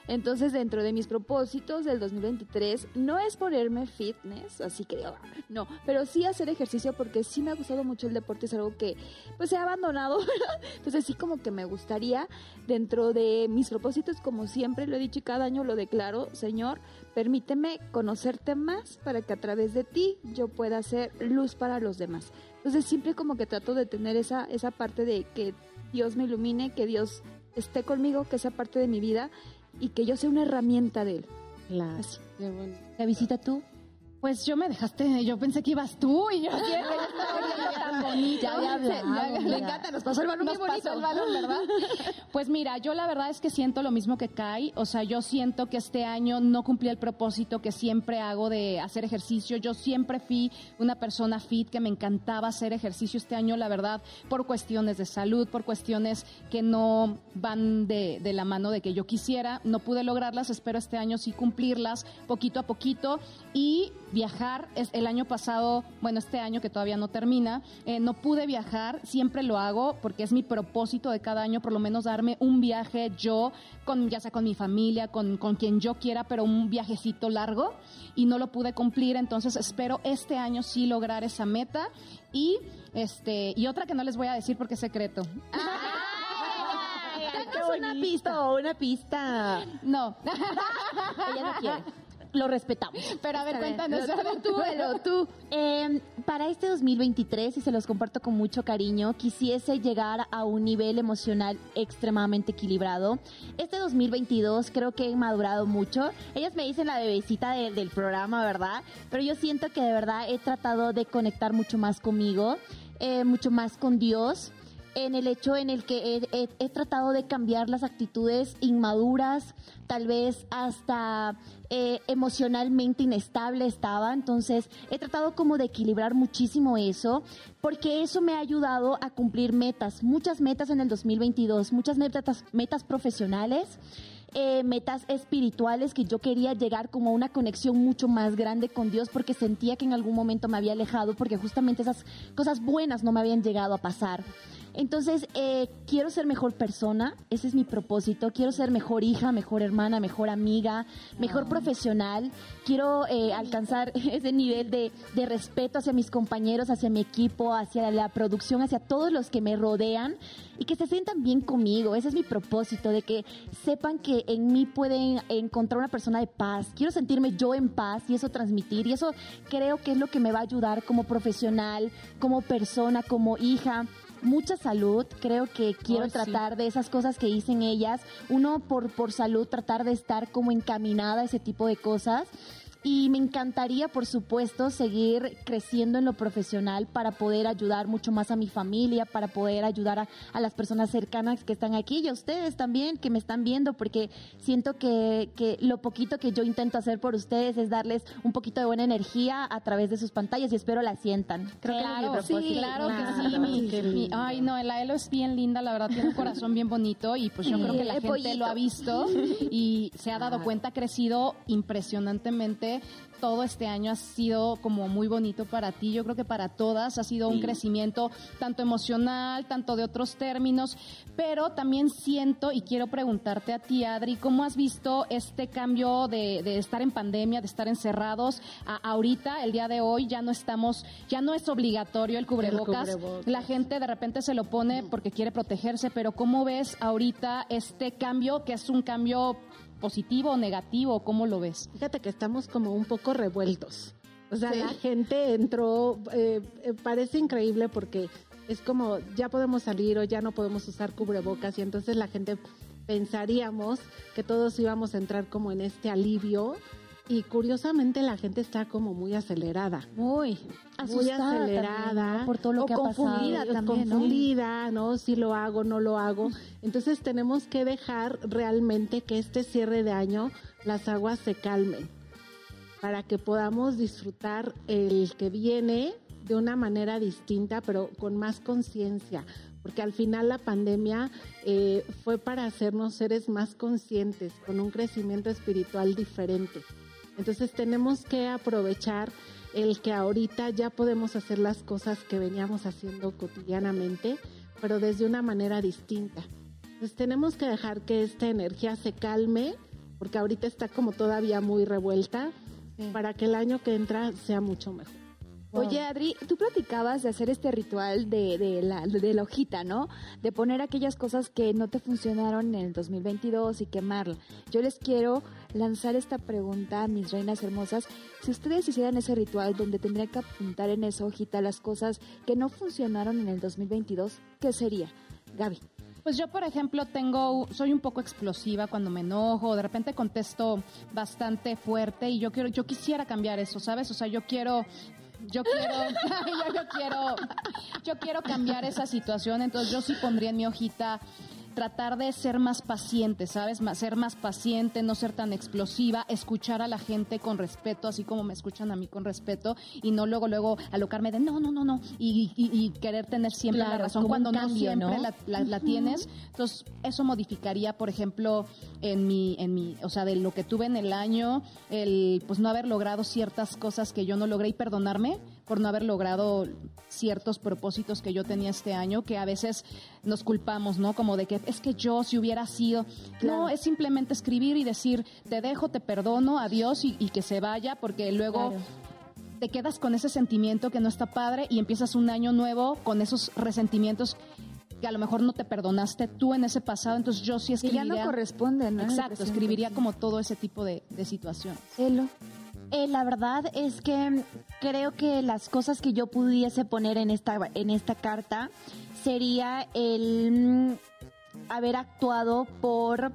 S2: Entonces, dentro de mis propósitos del 2023, no es ponerme fitness, así que "Ah", no, pero sí hacer ejercicio porque sí me ha gustado mucho el deporte, es algo que pues he abandonado. Entonces sí como que me gustaría, dentro de mis propósitos, como siempre lo he dicho y cada año lo declaro, Señor, permíteme conocerte más para que a través de ti yo pueda ser luz para los demás. Entonces siempre como que trato de tener esa, esa parte de que Dios me ilumine, que Dios esté conmigo, que sea parte de mi vida y que yo sea una herramienta de Él.
S4: Claro.
S2: Así.
S4: Qué bueno.
S3: ¿La visita tú?
S1: Pues yo me dejaste, yo pensé que ibas tú y yo que- tan bonito.
S3: Ya había hablado.
S2: Le encanta, nos pasó el balón
S1: Nos
S2: muy bonito.
S1: pasó el balón, ¿verdad? Pues mira, yo la verdad es que siento lo mismo que Kai. O sea, yo siento que este año no cumplí el propósito que siempre hago de hacer ejercicio. Yo siempre fui una persona fit que me encantaba hacer ejercicio. Este año, la verdad, por cuestiones de salud, por cuestiones que no van de, de la mano de que yo quisiera, no pude lograrlas. Espero este año sí cumplirlas poquito a poquito y viajar. Es el año pasado, bueno, este año que todavía no termina, eh, no pude viajar. Siempre lo hago porque es mi propósito de cada año, por lo menos darme un viaje yo, con, ya sea con mi familia, con, con quien yo quiera, pero un viajecito largo y no lo pude cumplir. Entonces espero este año sí lograr esa meta y este y otra que no les voy a decir porque es secreto.
S3: Danos una pista una pista.
S1: No,
S3: Ella no quiere. Lo respetamos.
S1: pero a ver, cuéntanos.
S3: Tú, Elo, tú. Eh, para este 2023, y se los comparto con mucho cariño, quisiese llegar a un nivel emocional extremadamente equilibrado. Este 2022 creo que he madurado mucho. Ellas me dicen la bebecita de- del programa, ¿verdad? Pero yo siento que de verdad he tratado de conectar mucho más conmigo, eh, mucho más con Dios en el hecho en el que he, tratado de cambiar las actitudes inmaduras, tal vez hasta eh, emocionalmente inestable estaba, entonces he tratado como de equilibrar muchísimo eso, porque eso me ha ayudado a cumplir metas, muchas metas en el 2022, muchas metas, metas profesionales. eh, metas espirituales que yo quería llegar como a una conexión mucho más grande con Dios porque sentía que en algún momento me había alejado porque justamente esas cosas buenas no me habían llegado a pasar. Entonces, eh, quiero ser mejor persona, ese es mi propósito, quiero ser mejor hija, mejor hermana, mejor amiga, mejor profesional, quiero eh, alcanzar ese nivel de, de respeto hacia mis compañeros, hacia mi equipo, hacia la producción, hacia todos los que me rodean y que se sientan bien conmigo, ese es mi propósito, de que sepan que en mí pueden encontrar una persona de paz, quiero sentirme yo en paz y eso transmitir y eso creo que es lo que me va a ayudar como profesional, como persona, como hija mucha salud. Creo que quiero
S1: Ay, sí.
S3: tratar de esas cosas que dicen ellas. Uno, por, por salud, tratar de estar como encaminada a ese tipo de cosas. Y me encantaría, por supuesto, seguir creciendo en lo profesional para poder ayudar mucho más a mi familia, para poder ayudar a, a las personas cercanas que están aquí y a ustedes también que me están viendo, porque siento que, que lo poquito que yo intento hacer por ustedes es darles un poquito de buena energía a través de sus pantallas y espero la sientan. Creo que ese es mi
S1: Claro, sí,
S3: propósito.
S1: claro que sí. Mi, ay, no, la Elo es bien linda, la verdad, tiene un corazón bien bonito y pues yo
S3: Sí,
S1: creo que la gente
S3: pollito.
S1: lo ha visto y se ha dado cuenta, ha crecido impresionantemente. Todo este año ha sido como muy bonito para ti, yo creo que para todas ha sido un crecimiento tanto emocional, tanto de otros términos, pero también siento y quiero preguntarte a ti, Adri, ¿cómo has visto este cambio de, de estar en pandemia, de estar encerrados? A- ahorita, el día de hoy, ya no estamos, ya no es obligatorio el cubrebocas.
S4: cubrebocas.
S1: La gente de repente se lo pone porque quiere protegerse, pero ¿cómo ves ahorita este cambio, que es un cambio positivo o negativo? ¿Cómo lo ves?
S4: Fíjate que estamos como un poco revueltos. O sea, la gente entró, eh, eh, parece increíble porque es como ya podemos salir o ya no podemos usar cubrebocas y entonces la gente pensaríamos que todos íbamos a entrar como en este alivio y curiosamente la gente está como muy acelerada.
S3: Muy
S4: acelerada
S3: también, ¿no? por todo lo
S2: o
S3: que ha
S2: confundida
S3: pasado.
S2: también, ¿no?
S4: confundida, ¿no? Si lo hago, no lo hago. Entonces tenemos que dejar realmente que este cierre de año las aguas se calmen para que podamos disfrutar el que viene de una manera distinta, pero con más conciencia, porque al final la pandemia eh, fue para hacernos seres más conscientes, con un crecimiento espiritual diferente. Entonces tenemos que aprovechar el que ahorita ya podemos hacer las cosas que veníamos haciendo cotidianamente, pero desde una manera distinta. Entonces tenemos que dejar que esta energía se calme, porque ahorita está como todavía muy revuelta, para que el año que entra sea mucho mejor.
S2: Oye, Adri, tú platicabas de hacer este ritual de, de la, de la hojita, ¿no? De poner aquellas cosas que no te funcionaron en el 2022 y quemarla. Yo les quiero lanzar esta pregunta a mis reinas hermosas. Si ustedes hicieran ese ritual donde tendrían que apuntar en esa hojita las cosas que no funcionaron en el 2022, ¿qué sería? Gaby.
S1: Pues yo, por ejemplo, tengo, soy un poco explosiva cuando me enojo, de repente contesto bastante fuerte y yo quiero, yo quisiera cambiar eso, ¿sabes? O sea, yo quiero yo quiero, yo, quiero, yo quiero cambiar esa situación, entonces yo sí pondría en mi hojita tratar de ser más paciente, ¿sabes? Más- ser más paciente, no ser tan explosiva, escuchar a la gente con respeto, así como me escuchan a mí con respeto, y no luego, luego alocarme de no, no, no, no, y, y- y querer tener siempre
S3: Claro,
S1: la razón cuando no siempre
S3: ¿no?
S1: la, la- la tienes. Entonces, eso modificaría, por ejemplo, en mi, en mi, o sea, de lo que tuve en el año, el pues no haber logrado ciertas cosas que yo no logré y perdonarme por no haber logrado ciertos propósitos que yo tenía este año, que a veces nos culpamos, ¿no? Como de que es que yo si hubiera sido, no, es simplemente escribir y decir, te dejo, te perdono, adiós y, y que se vaya, porque luego
S3: Claro.
S1: te quedas con ese sentimiento que no está padre y empiezas un año nuevo con esos resentimientos que a lo mejor no te perdonaste tú en ese pasado, entonces yo sí
S2: Que
S1: escribiría.
S2: ya no corresponden, ¿no?
S1: Exacto, escribiría como todo ese tipo de, de situaciones.
S2: Elo.
S3: Eh, la verdad es que creo que las cosas que yo pudiese poner en esta, en esta carta sería el mm, haber actuado por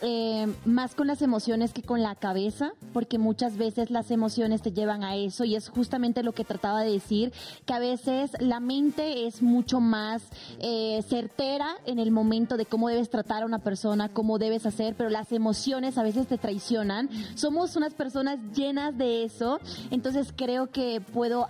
S3: eh, más con las emociones que con la cabeza, porque muchas veces las emociones te llevan a eso y es justamente lo que trataba de decir, que a veces la mente es mucho más eh, certera en el momento de cómo debes tratar a una persona, cómo debes hacer, pero las emociones a veces te traicionan. Somos unas personas llenas de eso, entonces creo que puedo,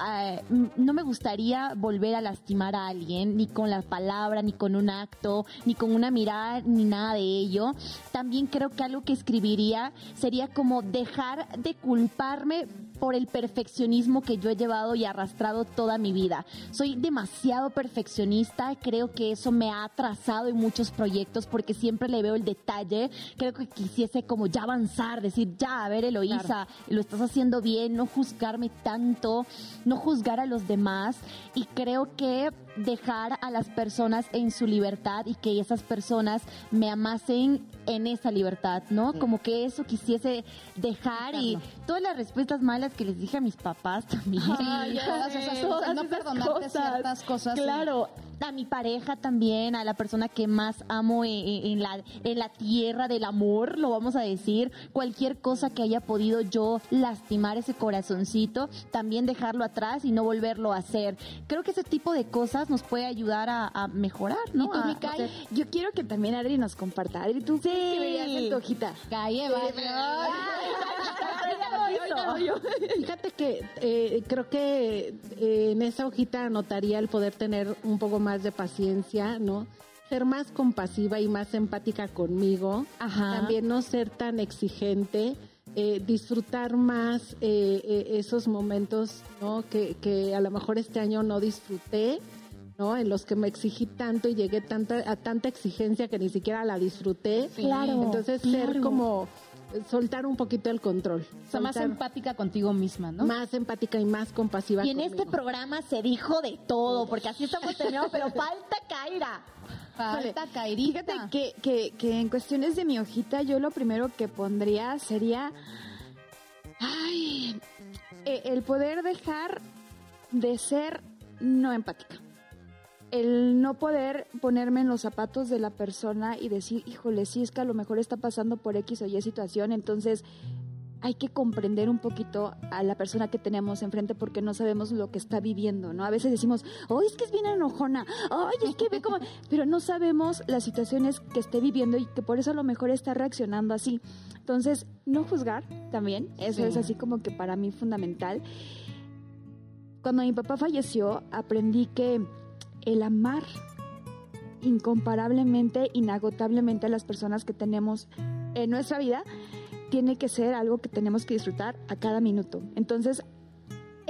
S3: m- no me gustaría volver a lastimar a alguien, ni con la palabra, ni con un acto, ni con una mirada, ni nada de ello. También creo que algo que escribiría sería como dejar de culparme por el perfeccionismo que yo he llevado y arrastrado toda mi vida. Soy demasiado perfeccionista, creo que eso me ha atrasado en muchos proyectos porque siempre le veo el detalle, creo que quisiese como ya avanzar, decir, ya, a ver Eloísa, lo estás haciendo bien, no juzgarme tanto, no juzgar a los demás y creo que dejar a las personas en su libertad y que esas personas me amasen en esa libertad, ¿no? Como que eso quisiese dejar y todas las respuestas malas que les dije a mis papás también.
S1: Sí, todas esas cosas, no perdonarte ciertas cosas.
S3: Claro, a mi pareja también, a la persona que más amo en, en- en la, en la tierra del amor, lo vamos a decir. Cualquier cosa que haya podido yo lastimar ese corazoncito, también dejarlo atrás y no volverlo a hacer. Creo que ese tipo de cosas nos puede ayudar a, a mejorar, ¿no?
S2: ¿Y tú,
S3: A-
S2: Mikai?
S3: a-
S2: Yo quiero que también Adri nos comparta. Adri, ¿tú qué escribirías en tu hojita?
S1: Calle,
S4: Fíjate que eh, creo que eh, en esa hojita anotaría el poder tener un poco más de paciencia, ¿no? Ser más compasiva y más empática conmigo.
S3: Ajá.
S4: También no ser tan exigente. eh, disfrutar más esos momentos, ¿no? Que, que a lo mejor este año no disfruté. ¿no? En los que me exigí tanto y llegué tanta, a tanta exigencia que ni siquiera la disfruté.
S3: Claro,
S4: Entonces ser como soltar un poquito el control.
S1: O sea, más empática contigo misma, ¿no?
S4: más empática y más compasiva.
S3: Y en este programa se dijo de todo, porque así estamos terminados, pero falta Kaira.
S1: Falta Cairita.
S2: Fíjate que, que, que en cuestiones de mi hojita, yo lo primero que pondría sería. Ay. eh, el poder dejar de ser no empática. El no poder ponerme en los zapatos de la persona y decir, híjole, sí es que a lo mejor está pasando por X o Y situación, entonces hay que comprender un poquito a la persona que tenemos enfrente porque no sabemos lo que está viviendo, ¿no? A veces decimos, ¡ay, es que es bien enojona! ¡ay, es que ve como... Pero no sabemos las situaciones que esté viviendo y que por eso a lo mejor está reaccionando así. Entonces, no juzgar también, eso
S1: Sí.
S2: es así como que para mí fundamental. Cuando mi papá falleció, aprendí que el amar incomparablemente, inagotablemente a las personas que tenemos en nuestra vida, tiene que ser algo que tenemos que disfrutar a cada minuto. Entonces,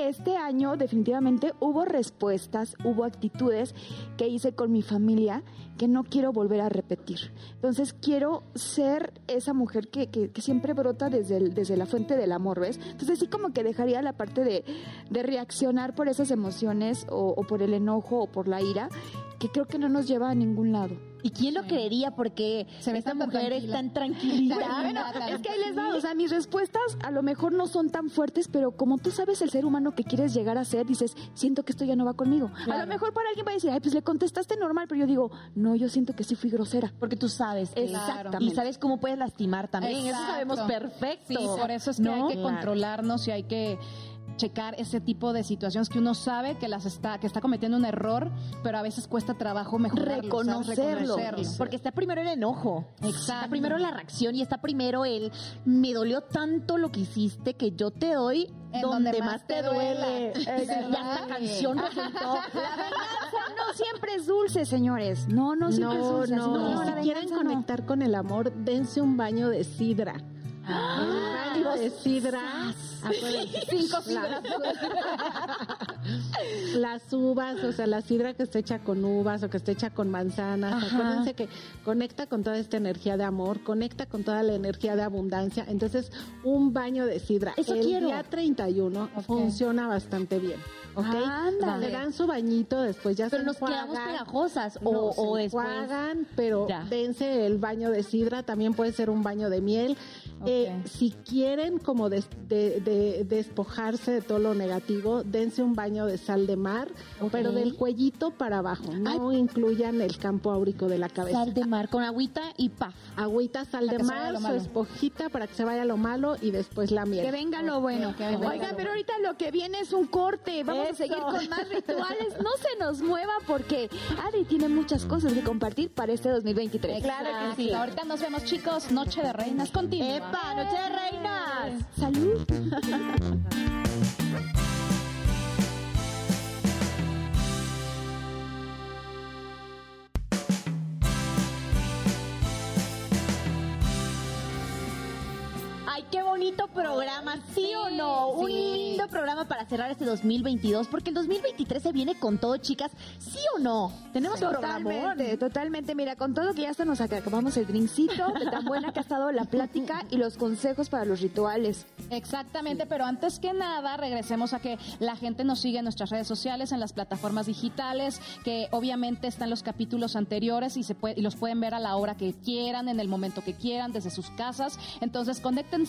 S2: este año definitivamente hubo respuestas, hubo actitudes que hice con mi familia que no quiero volver a repetir. Entonces quiero ser esa mujer que, que- siempre brota desde, desde la fuente del amor, ¿ves? Entonces sí como que dejaría la parte de, de reaccionar por esas emociones o por el enojo o por la ira, que creo que no nos lleva a ningún lado.
S3: ¿Y quién lo creería? Porque
S1: Se ve
S3: esta mujer es
S1: tranquila.
S3: tan tranquilita.
S1: Bueno,
S2: Es que ahí les va, o sea, mis respuestas a lo mejor no son tan fuertes, pero como tú sabes el ser humano que quieres llegar a ser, dices, siento que esto ya no va conmigo. A lo mejor para alguien va a decir, ay, pues le contestaste normal, pero yo digo, no, yo siento que sí fui grosera.
S3: Porque tú sabes. que-
S2: Exactamente.
S3: Y sabes cómo puedes lastimar también. Eso
S1: Exacto.
S3: sabemos perfecto.
S1: Sí, por eso es que
S3: ¿no?
S1: hay que
S3: Claro.
S1: controlarnos y hay que checar ese tipo de situaciones que uno sabe que las está, que está cometiendo un error, pero a veces cuesta trabajo mejorarlo.
S3: Reconocerlo.
S1: Reconocerlo.
S3: Porque está primero el enojo.
S1: Exacto.
S3: Está primero la reacción y está primero el me dolió tanto lo que hiciste que yo te doy
S1: En
S3: donde,
S1: donde
S3: más
S1: más
S3: te
S1: te
S3: duele.
S1: duela.
S3: Y ya esta canción resultó.
S2: La venganza no siempre es dulce, señores. No, no siempre es
S4: No,
S2: dulce.
S4: no,
S2: no, la
S4: si quieren
S2: no.
S4: conectar con el amor, dense un baño de sidra.
S2: Ah,
S4: el baño de sidra.
S3: Cinco
S4: la- Las uvas, o sea, la sidra que está hecha con uvas o que está hecha con manzanas.
S3: Ajá.
S4: Acuérdense que conecta con toda esta energía de amor, conecta con toda la energía de abundancia. Entonces, un baño de sidra
S3: Eso
S4: el
S3: quiero.
S4: día 31
S1: Ok.
S4: funciona bastante bien. ¿Ok? Se dan su bañito, después ya
S3: Pero
S4: se
S3: nos quedamos pegajosas
S4: No,
S3: o,
S4: se
S3: o después.
S4: enjuagan, pero
S3: Ya.
S4: dense el baño de sidra, también puede ser un baño de miel. Eh, si quieren como des- de- de- despojarse de todo lo negativo, dense un baño de sal de mar, pero del cuellito para abajo, no incluyan el campo áurico de la cabeza.
S3: Sal de mar con agüita y paf.
S4: Agüita, sal de mar, su esponjita para que se vaya lo malo y después la miel.
S2: Que venga lo bueno.
S1: venga lo
S2: pero ahorita lo que viene es un corte. Vamos a seguir con más rituales. No se nos mueva porque Adri tiene muchas cosas que compartir para este 2023.
S1: Claro que sí. Ahorita nos vemos, chicos. Noche de Reinas continúa.
S3: ¡Epa! ¡Noche de reinas!
S2: Salud.
S3: Ay, qué bonito programa, ¿sí, o no? Un lindo programa para cerrar este 2022, porque el 2023 se viene con todo, chicas, ¿sí o no? Tenemos
S2: Totalmente,
S3: programón.
S2: totalmente. Mira, con todo que ya hasta nos acabamos el drinkcito, de tan buena que ha estado la plática y los consejos para los rituales.
S1: Exactamente, pero antes que nada, regresemos a que la gente nos siga en nuestras redes sociales, en las plataformas digitales, que obviamente están los capítulos anteriores y se puede, y los pueden ver a la hora que quieran, en el momento que quieran, desde sus casas. Entonces,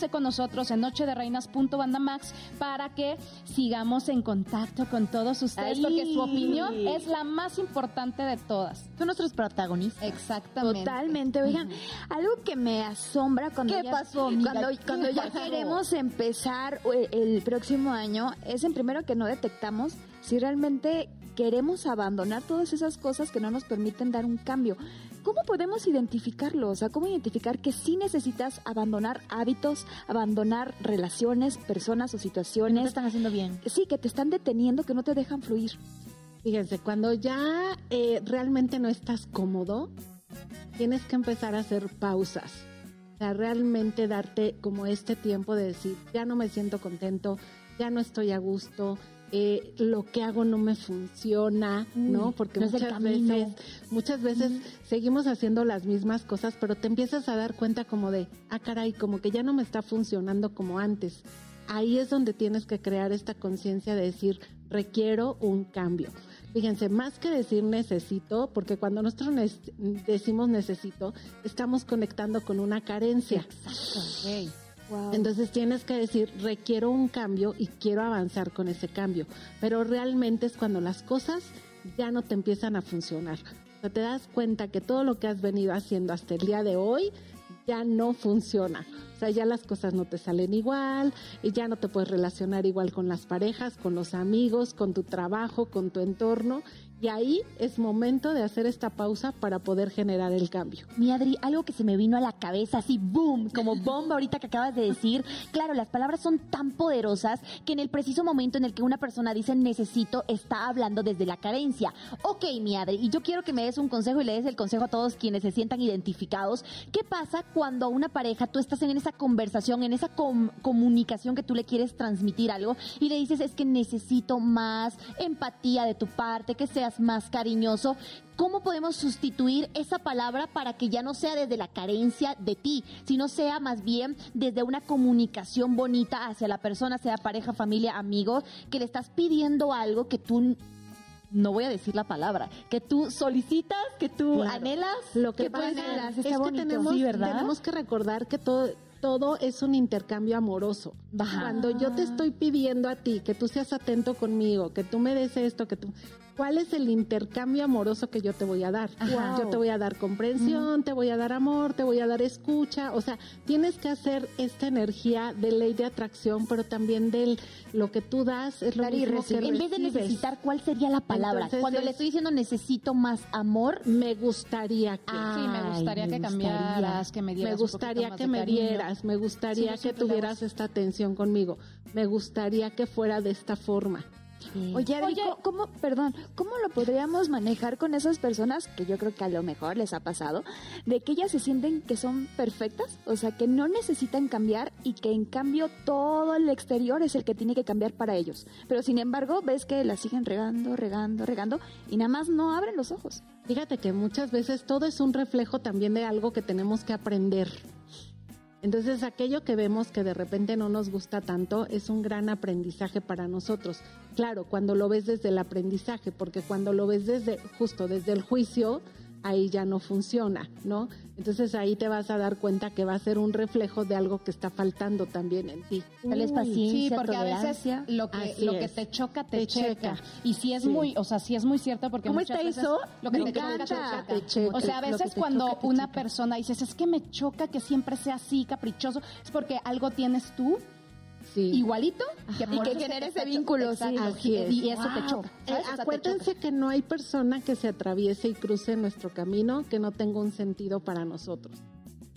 S1: con nosotros en noche de reinas.bandamax para que sigamos en contacto con todos ustedes,
S3: Ay.
S1: porque su opinión es la más importante de todas.
S3: Son nuestros protagonistas.
S1: Exactamente.
S2: Totalmente. Oigan, algo que me asombra cuando
S3: ¿Qué
S2: ya,
S3: pasó,
S2: cuando,
S3: ¿Qué
S2: cuando ya
S3: pasó?
S2: queremos empezar eh, el próximo año es en primero que no detectamos si realmente queremos abandonar todas esas cosas que no nos permiten dar un cambio. ¿Cómo podemos identificarlo? O sea, ¿cómo identificar que sí necesitas abandonar hábitos, abandonar relaciones, personas o
S3: No te
S2: situaciones?
S3: están haciendo bien.
S2: Sí, que te están deteniendo, que no te dejan fluir.
S4: Fíjense, cuando ya eh, realmente no estás cómodo, tienes que empezar a hacer pausas. O sea, realmente darte como este tiempo de decir, ya no me siento contento, ya no estoy a gusto, eh, lo que hago no me funciona, ¿no? Porque
S3: no
S4: muchas veces, muchas veces seguimos haciendo las mismas cosas, pero te empiezas a dar cuenta como de, ah, caray, como que ya no me está funcionando como antes. Ahí es donde tienes que crear esta conciencia de decir, requiero un cambio. Fíjense, más que decir necesito, porque cuando nosotros nes- decimos necesito, estamos conectando con una carencia. Entonces tienes que decir, requiero un cambio y quiero avanzar con ese cambio. Pero realmente es cuando las cosas ya no te empiezan a funcionar. O sea, te das cuenta que todo lo que has venido haciendo hasta el día de hoy ya no funciona. O sea, ya las cosas no te salen igual, y ya no te puedes relacionar igual con las parejas, con los amigos, con tu trabajo, con tu entorno. Y ahí es momento de hacer esta pausa para poder generar el cambio.
S3: Mi Adri, algo que se me vino a la cabeza, así boom, como bomba ahorita que acabas de decir. Claro, las palabras son tan poderosas que en el preciso momento en el que una persona dice necesito, está hablando desde la carencia. Ok, mi Adri, y yo quiero que me des un consejo y le des el consejo a todos quienes se sientan identificados. ¿Qué pasa cuando a una pareja tú estás en esa conversación, en esa com- comunicación que tú le quieres transmitir algo y le dices es que necesito más empatía de tu parte, que seas más cariñoso? ¿Cómo podemos sustituir esa palabra para que ya no sea desde la carencia de ti, sino sea más bien desde una comunicación bonita hacia la persona, sea pareja, familia, amigo, que le estás pidiendo algo que tú no voy a decir la palabra, que tú solicitas, que tú
S4: Claro.
S3: anhelas,
S4: Lo que
S3: tú
S4: pasa
S3: anhelas,
S4: es
S3: está
S4: que
S3: bonito.
S4: tenemos,
S3: Sí, ¿verdad?
S4: tenemos que recordar que todo, todo es un intercambio amoroso.
S3: Ajá.
S4: Cuando yo te estoy pidiendo a ti que tú seas atento conmigo, que tú me des esto, que tú... ¿Cuál es el intercambio amoroso que yo te voy a dar?
S2: Ajá.
S4: Yo te voy a dar comprensión, te voy a dar amor, te voy a dar escucha. O sea, tienes que hacer esta energía de ley de atracción, pero también de lo que tú das es lo
S2: Dar y
S4: mismo que
S2: recibir.
S3: En vez de necesitar, ¿cuál sería la palabra?
S4: Entonces
S3: Cuando
S4: es-
S3: le estoy diciendo necesito más amor,
S4: Me gustaría que...
S3: Ah,
S1: Sí, me
S3: Ay,
S1: gustaría
S3: me
S1: que
S3: gustaría.
S1: cambiaras, que me dieras
S4: me gustaría que me
S1: cariño.
S4: dieras, me gustaría
S1: Sí,
S4: que tuvieras esta atención conmigo, me gustaría que fuera de esta forma.
S2: Oye, Adri,
S1: Oye.
S2: ¿cómo- ¿cómo, perdón, cómo lo podríamos manejar con esas personas que yo creo que a lo mejor les ha pasado, de que ellas se sienten que son perfectas, o sea, que no necesitan cambiar y que en cambio todo el exterior es el que tiene que cambiar para ellos. Pero sin embargo, ves que la siguen regando, regando, regando y nada más no abren los ojos.
S4: Fíjate que muchas veces todo es un reflejo también de algo que tenemos que aprender. Entonces aquello que vemos que de repente no nos gusta tanto es un gran aprendizaje para nosotros. Claro, cuando lo ves desde el aprendizaje, porque cuando lo ves desde justo desde el juicio, ahí ya no funciona, ¿no? Entonces ahí te vas a dar cuenta que va a ser un reflejo de algo que está faltando también en ti.
S3: tal es
S2: Uy,
S3: paciencia,
S1: Sí, porque a veces lo que,
S4: Así
S1: lo que te choca, te,
S4: Te
S1: checa.
S4: checa.
S1: Y si es
S4: Sí.
S1: muy, o sea, sí es muy cierto porque
S2: ¿Cómo
S1: muchas
S2: está
S1: veces
S2: eso?
S1: lo que
S2: Me
S1: te choca, te checa.
S4: Te checa.
S1: O sea, a veces cuando
S4: choca,
S1: una persona dices, es que me choca que siempre sea así, caprichoso, es porque algo tienes tú
S4: Sí.
S1: igualito que
S2: Y que
S1: te
S2: ese vínculo, sí.
S1: Exacto.
S4: Así es.
S1: Y eso te
S2: Wow.
S1: choca.
S4: Eh, acuérdense que no hay persona que se atraviese y cruce nuestro camino que no tenga un sentido para nosotros.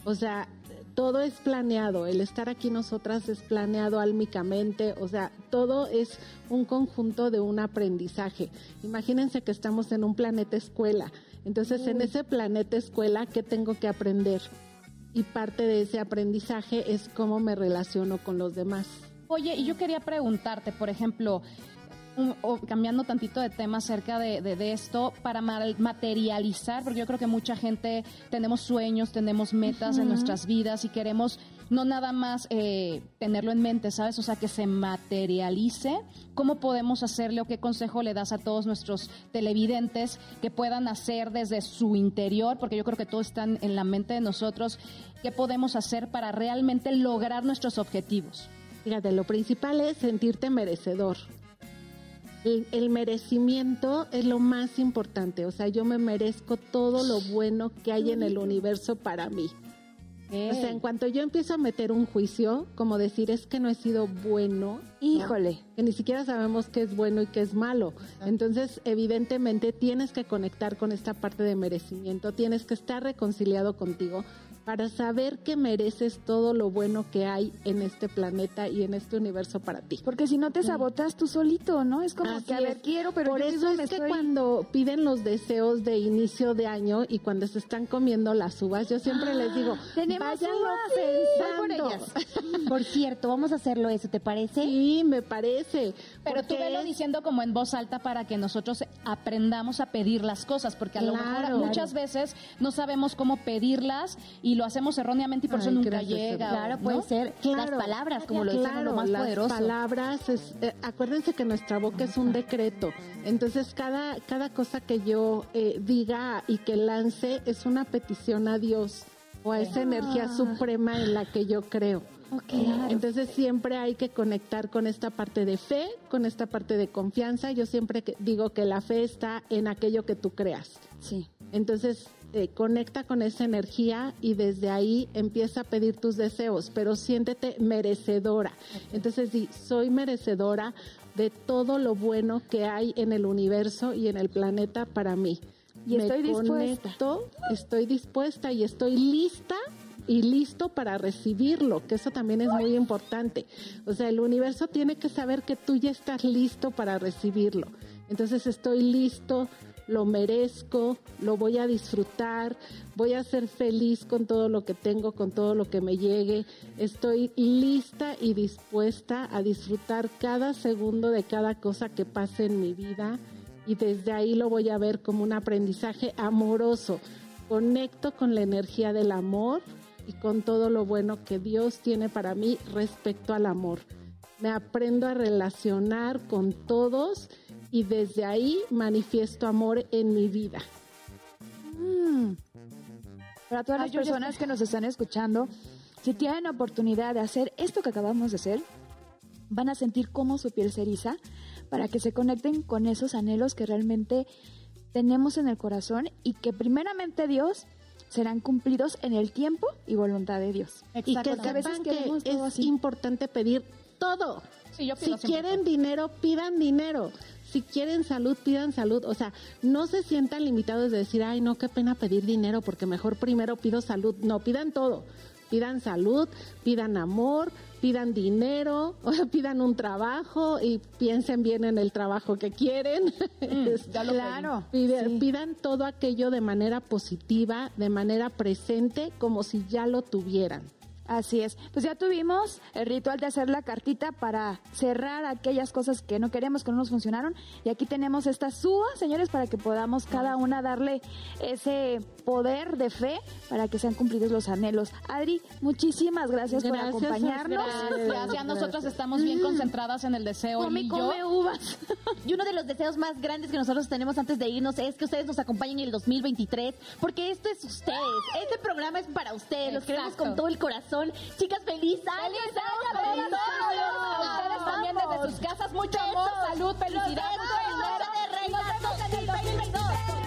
S4: O sea, todo es planeado. El estar aquí nosotras es planeado álmicamente. O sea, todo es un conjunto de un aprendizaje. Imagínense que estamos en un planeta escuela. Entonces, en ese planeta escuela, ¿qué tengo que aprender? Y parte de ese aprendizaje es cómo me relaciono con los demás.
S1: Oye, y yo quería preguntarte, por ejemplo, un- o cambiando tantito de tema acerca de, de- de esto, para materializar, porque yo creo que mucha gente tenemos sueños, tenemos metas en nuestras vidas y queremos no nada más eh, tenerlo en mente, ¿sabes? O sea, que se materialice. ¿Cómo podemos hacerle o qué consejo le das a todos nuestros televidentes que puedan hacer desde su interior? Porque yo creo que todo está en la mente de nosotros. ¿Qué podemos hacer para realmente lograr nuestros objetivos?
S4: Fíjate, lo principal es sentirte merecedor. El, el merecimiento es lo más importante, o sea, yo me merezco todo lo bueno que hay en el universo para mí. O sea, en cuanto yo empiezo a meter un juicio, como decir es que no he sido bueno,
S2: Híjole.
S4: que ni siquiera sabemos qué es bueno y qué es malo. Entonces, evidentemente, tienes que conectar con esta parte de merecimiento, tienes que estar reconciliado contigo para saber que mereces todo lo bueno que hay en este planeta y en este universo para ti.
S2: Porque si no te sabotas tú solito, ¿no? Es como
S4: Así
S2: que, a ver,
S4: es.
S2: quiero, pero
S4: Por
S2: yo
S4: eso es
S2: me
S4: que
S2: estoy-
S4: cuando piden los deseos de inicio de año y cuando se están comiendo las uvas, yo siempre les digo,
S2: Tenemos
S4: váyanlo
S2: uvas, por
S4: pensando.
S3: Por cierto, vamos a hacerlo eso, ¿te parece?
S4: Sí, me parece.
S1: Pero tú velo
S4: es-
S1: diciendo como en voz alta para que nosotros aprendamos a pedir las cosas, porque a lo mejor muchas veces no sabemos cómo pedirlas y lo hacemos erróneamente y por eso
S4: Ay,
S1: nunca
S4: gracias,
S1: llega.
S3: Claro,
S1: ¿no?
S3: puede ser
S4: Claro.
S3: las palabras, como lo decimos,
S4: Claro,
S3: lo más
S4: las
S3: poderoso.
S4: palabras, es, eh, acuérdense que nuestra boca es un decreto. Entonces, cada, cada cosa que yo eh, diga y que lance es una petición a Dios o a esa energía suprema en la que yo creo. Entonces siempre hay que conectar con esta parte de fe, con esta parte de confianza. Yo siempre digo que la fe está en aquello que tú creas.
S2: Sí.
S4: Entonces, eh, conecta con esa energía y desde ahí empieza a pedir tus deseos, pero siéntete merecedora. Entonces, sí, soy merecedora de todo lo bueno que hay en el universo y en el planeta para mí.
S2: Y
S4: Me
S2: estoy dispuesta.
S4: conecto, estoy dispuesta y estoy lista y listo para recibirlo, que eso también es muy importante. O sea, el universo tiene que saber que tú ya estás listo para recibirlo. Entonces estoy listo, lo merezco, lo voy a disfrutar, voy a ser feliz con todo lo que tengo, con todo lo que me llegue. Estoy lista y dispuesta a disfrutar cada segundo de cada cosa que pase en mi vida y desde ahí lo voy a ver como un aprendizaje amoroso. Conecto con la energía del amor y con todo lo bueno que Dios tiene para mí respecto al amor. Me aprendo a relacionar con todos y desde ahí manifiesto amor en mi vida.
S2: Mm. Para todas las personas que nos están escuchando, si tienen la oportunidad de hacer esto que acabamos de hacer, van a sentir cómo su piel se eriza, para que se conecten con esos anhelos que realmente tenemos en el corazón y que primeramente Dios serán cumplidos en el tiempo y voluntad de Dios.
S4: Y que
S2: Porque a veces
S4: sepan que
S2: todo
S4: es
S2: así.
S4: importante pedir todo.
S1: Sí, yo
S4: Si
S1: siempre
S4: quieren dinero, pidan dinero. Si quieren salud, pidan salud. O sea, no se sientan limitados de decir, ay, no, qué pena pedir dinero porque mejor primero pido salud. No, pidan todo. Pidan salud, pidan amor, pidan dinero, o sea, pidan un trabajo y piensen bien en el trabajo que quieren. Es-
S1: ya lo
S2: Claro. Sí.
S4: Pidan todo aquello de manera positiva, de manera presente, como si ya lo tuvieran.
S2: Así es. Pues ya tuvimos el ritual de hacer la cartita para cerrar aquellas cosas que no queremos, que no nos funcionaron. Y aquí tenemos esta suba, señores, para que podamos cada una darle ese poder de fe para que sean cumplidos los anhelos. Adri, muchísimas gracias,
S4: Gracias,
S2: por acompañarnos.
S1: Gracias, ya nosotros estamos bien concentradas en el deseo.
S2: Come,
S1: y yo.
S2: come uvas.
S3: Y uno de los deseos más grandes que nosotros tenemos antes de irnos es que ustedes nos acompañen en el 2023, porque esto es ustedes. Este programa es para ustedes. Los queremos
S1: Exacto.
S3: con todo el corazón. Chicas, feliz año.
S1: ¡Feliz año a todos! Ustedes también desde sus casas, mucho amor, salud, felicidad, nos vemos en el 2022.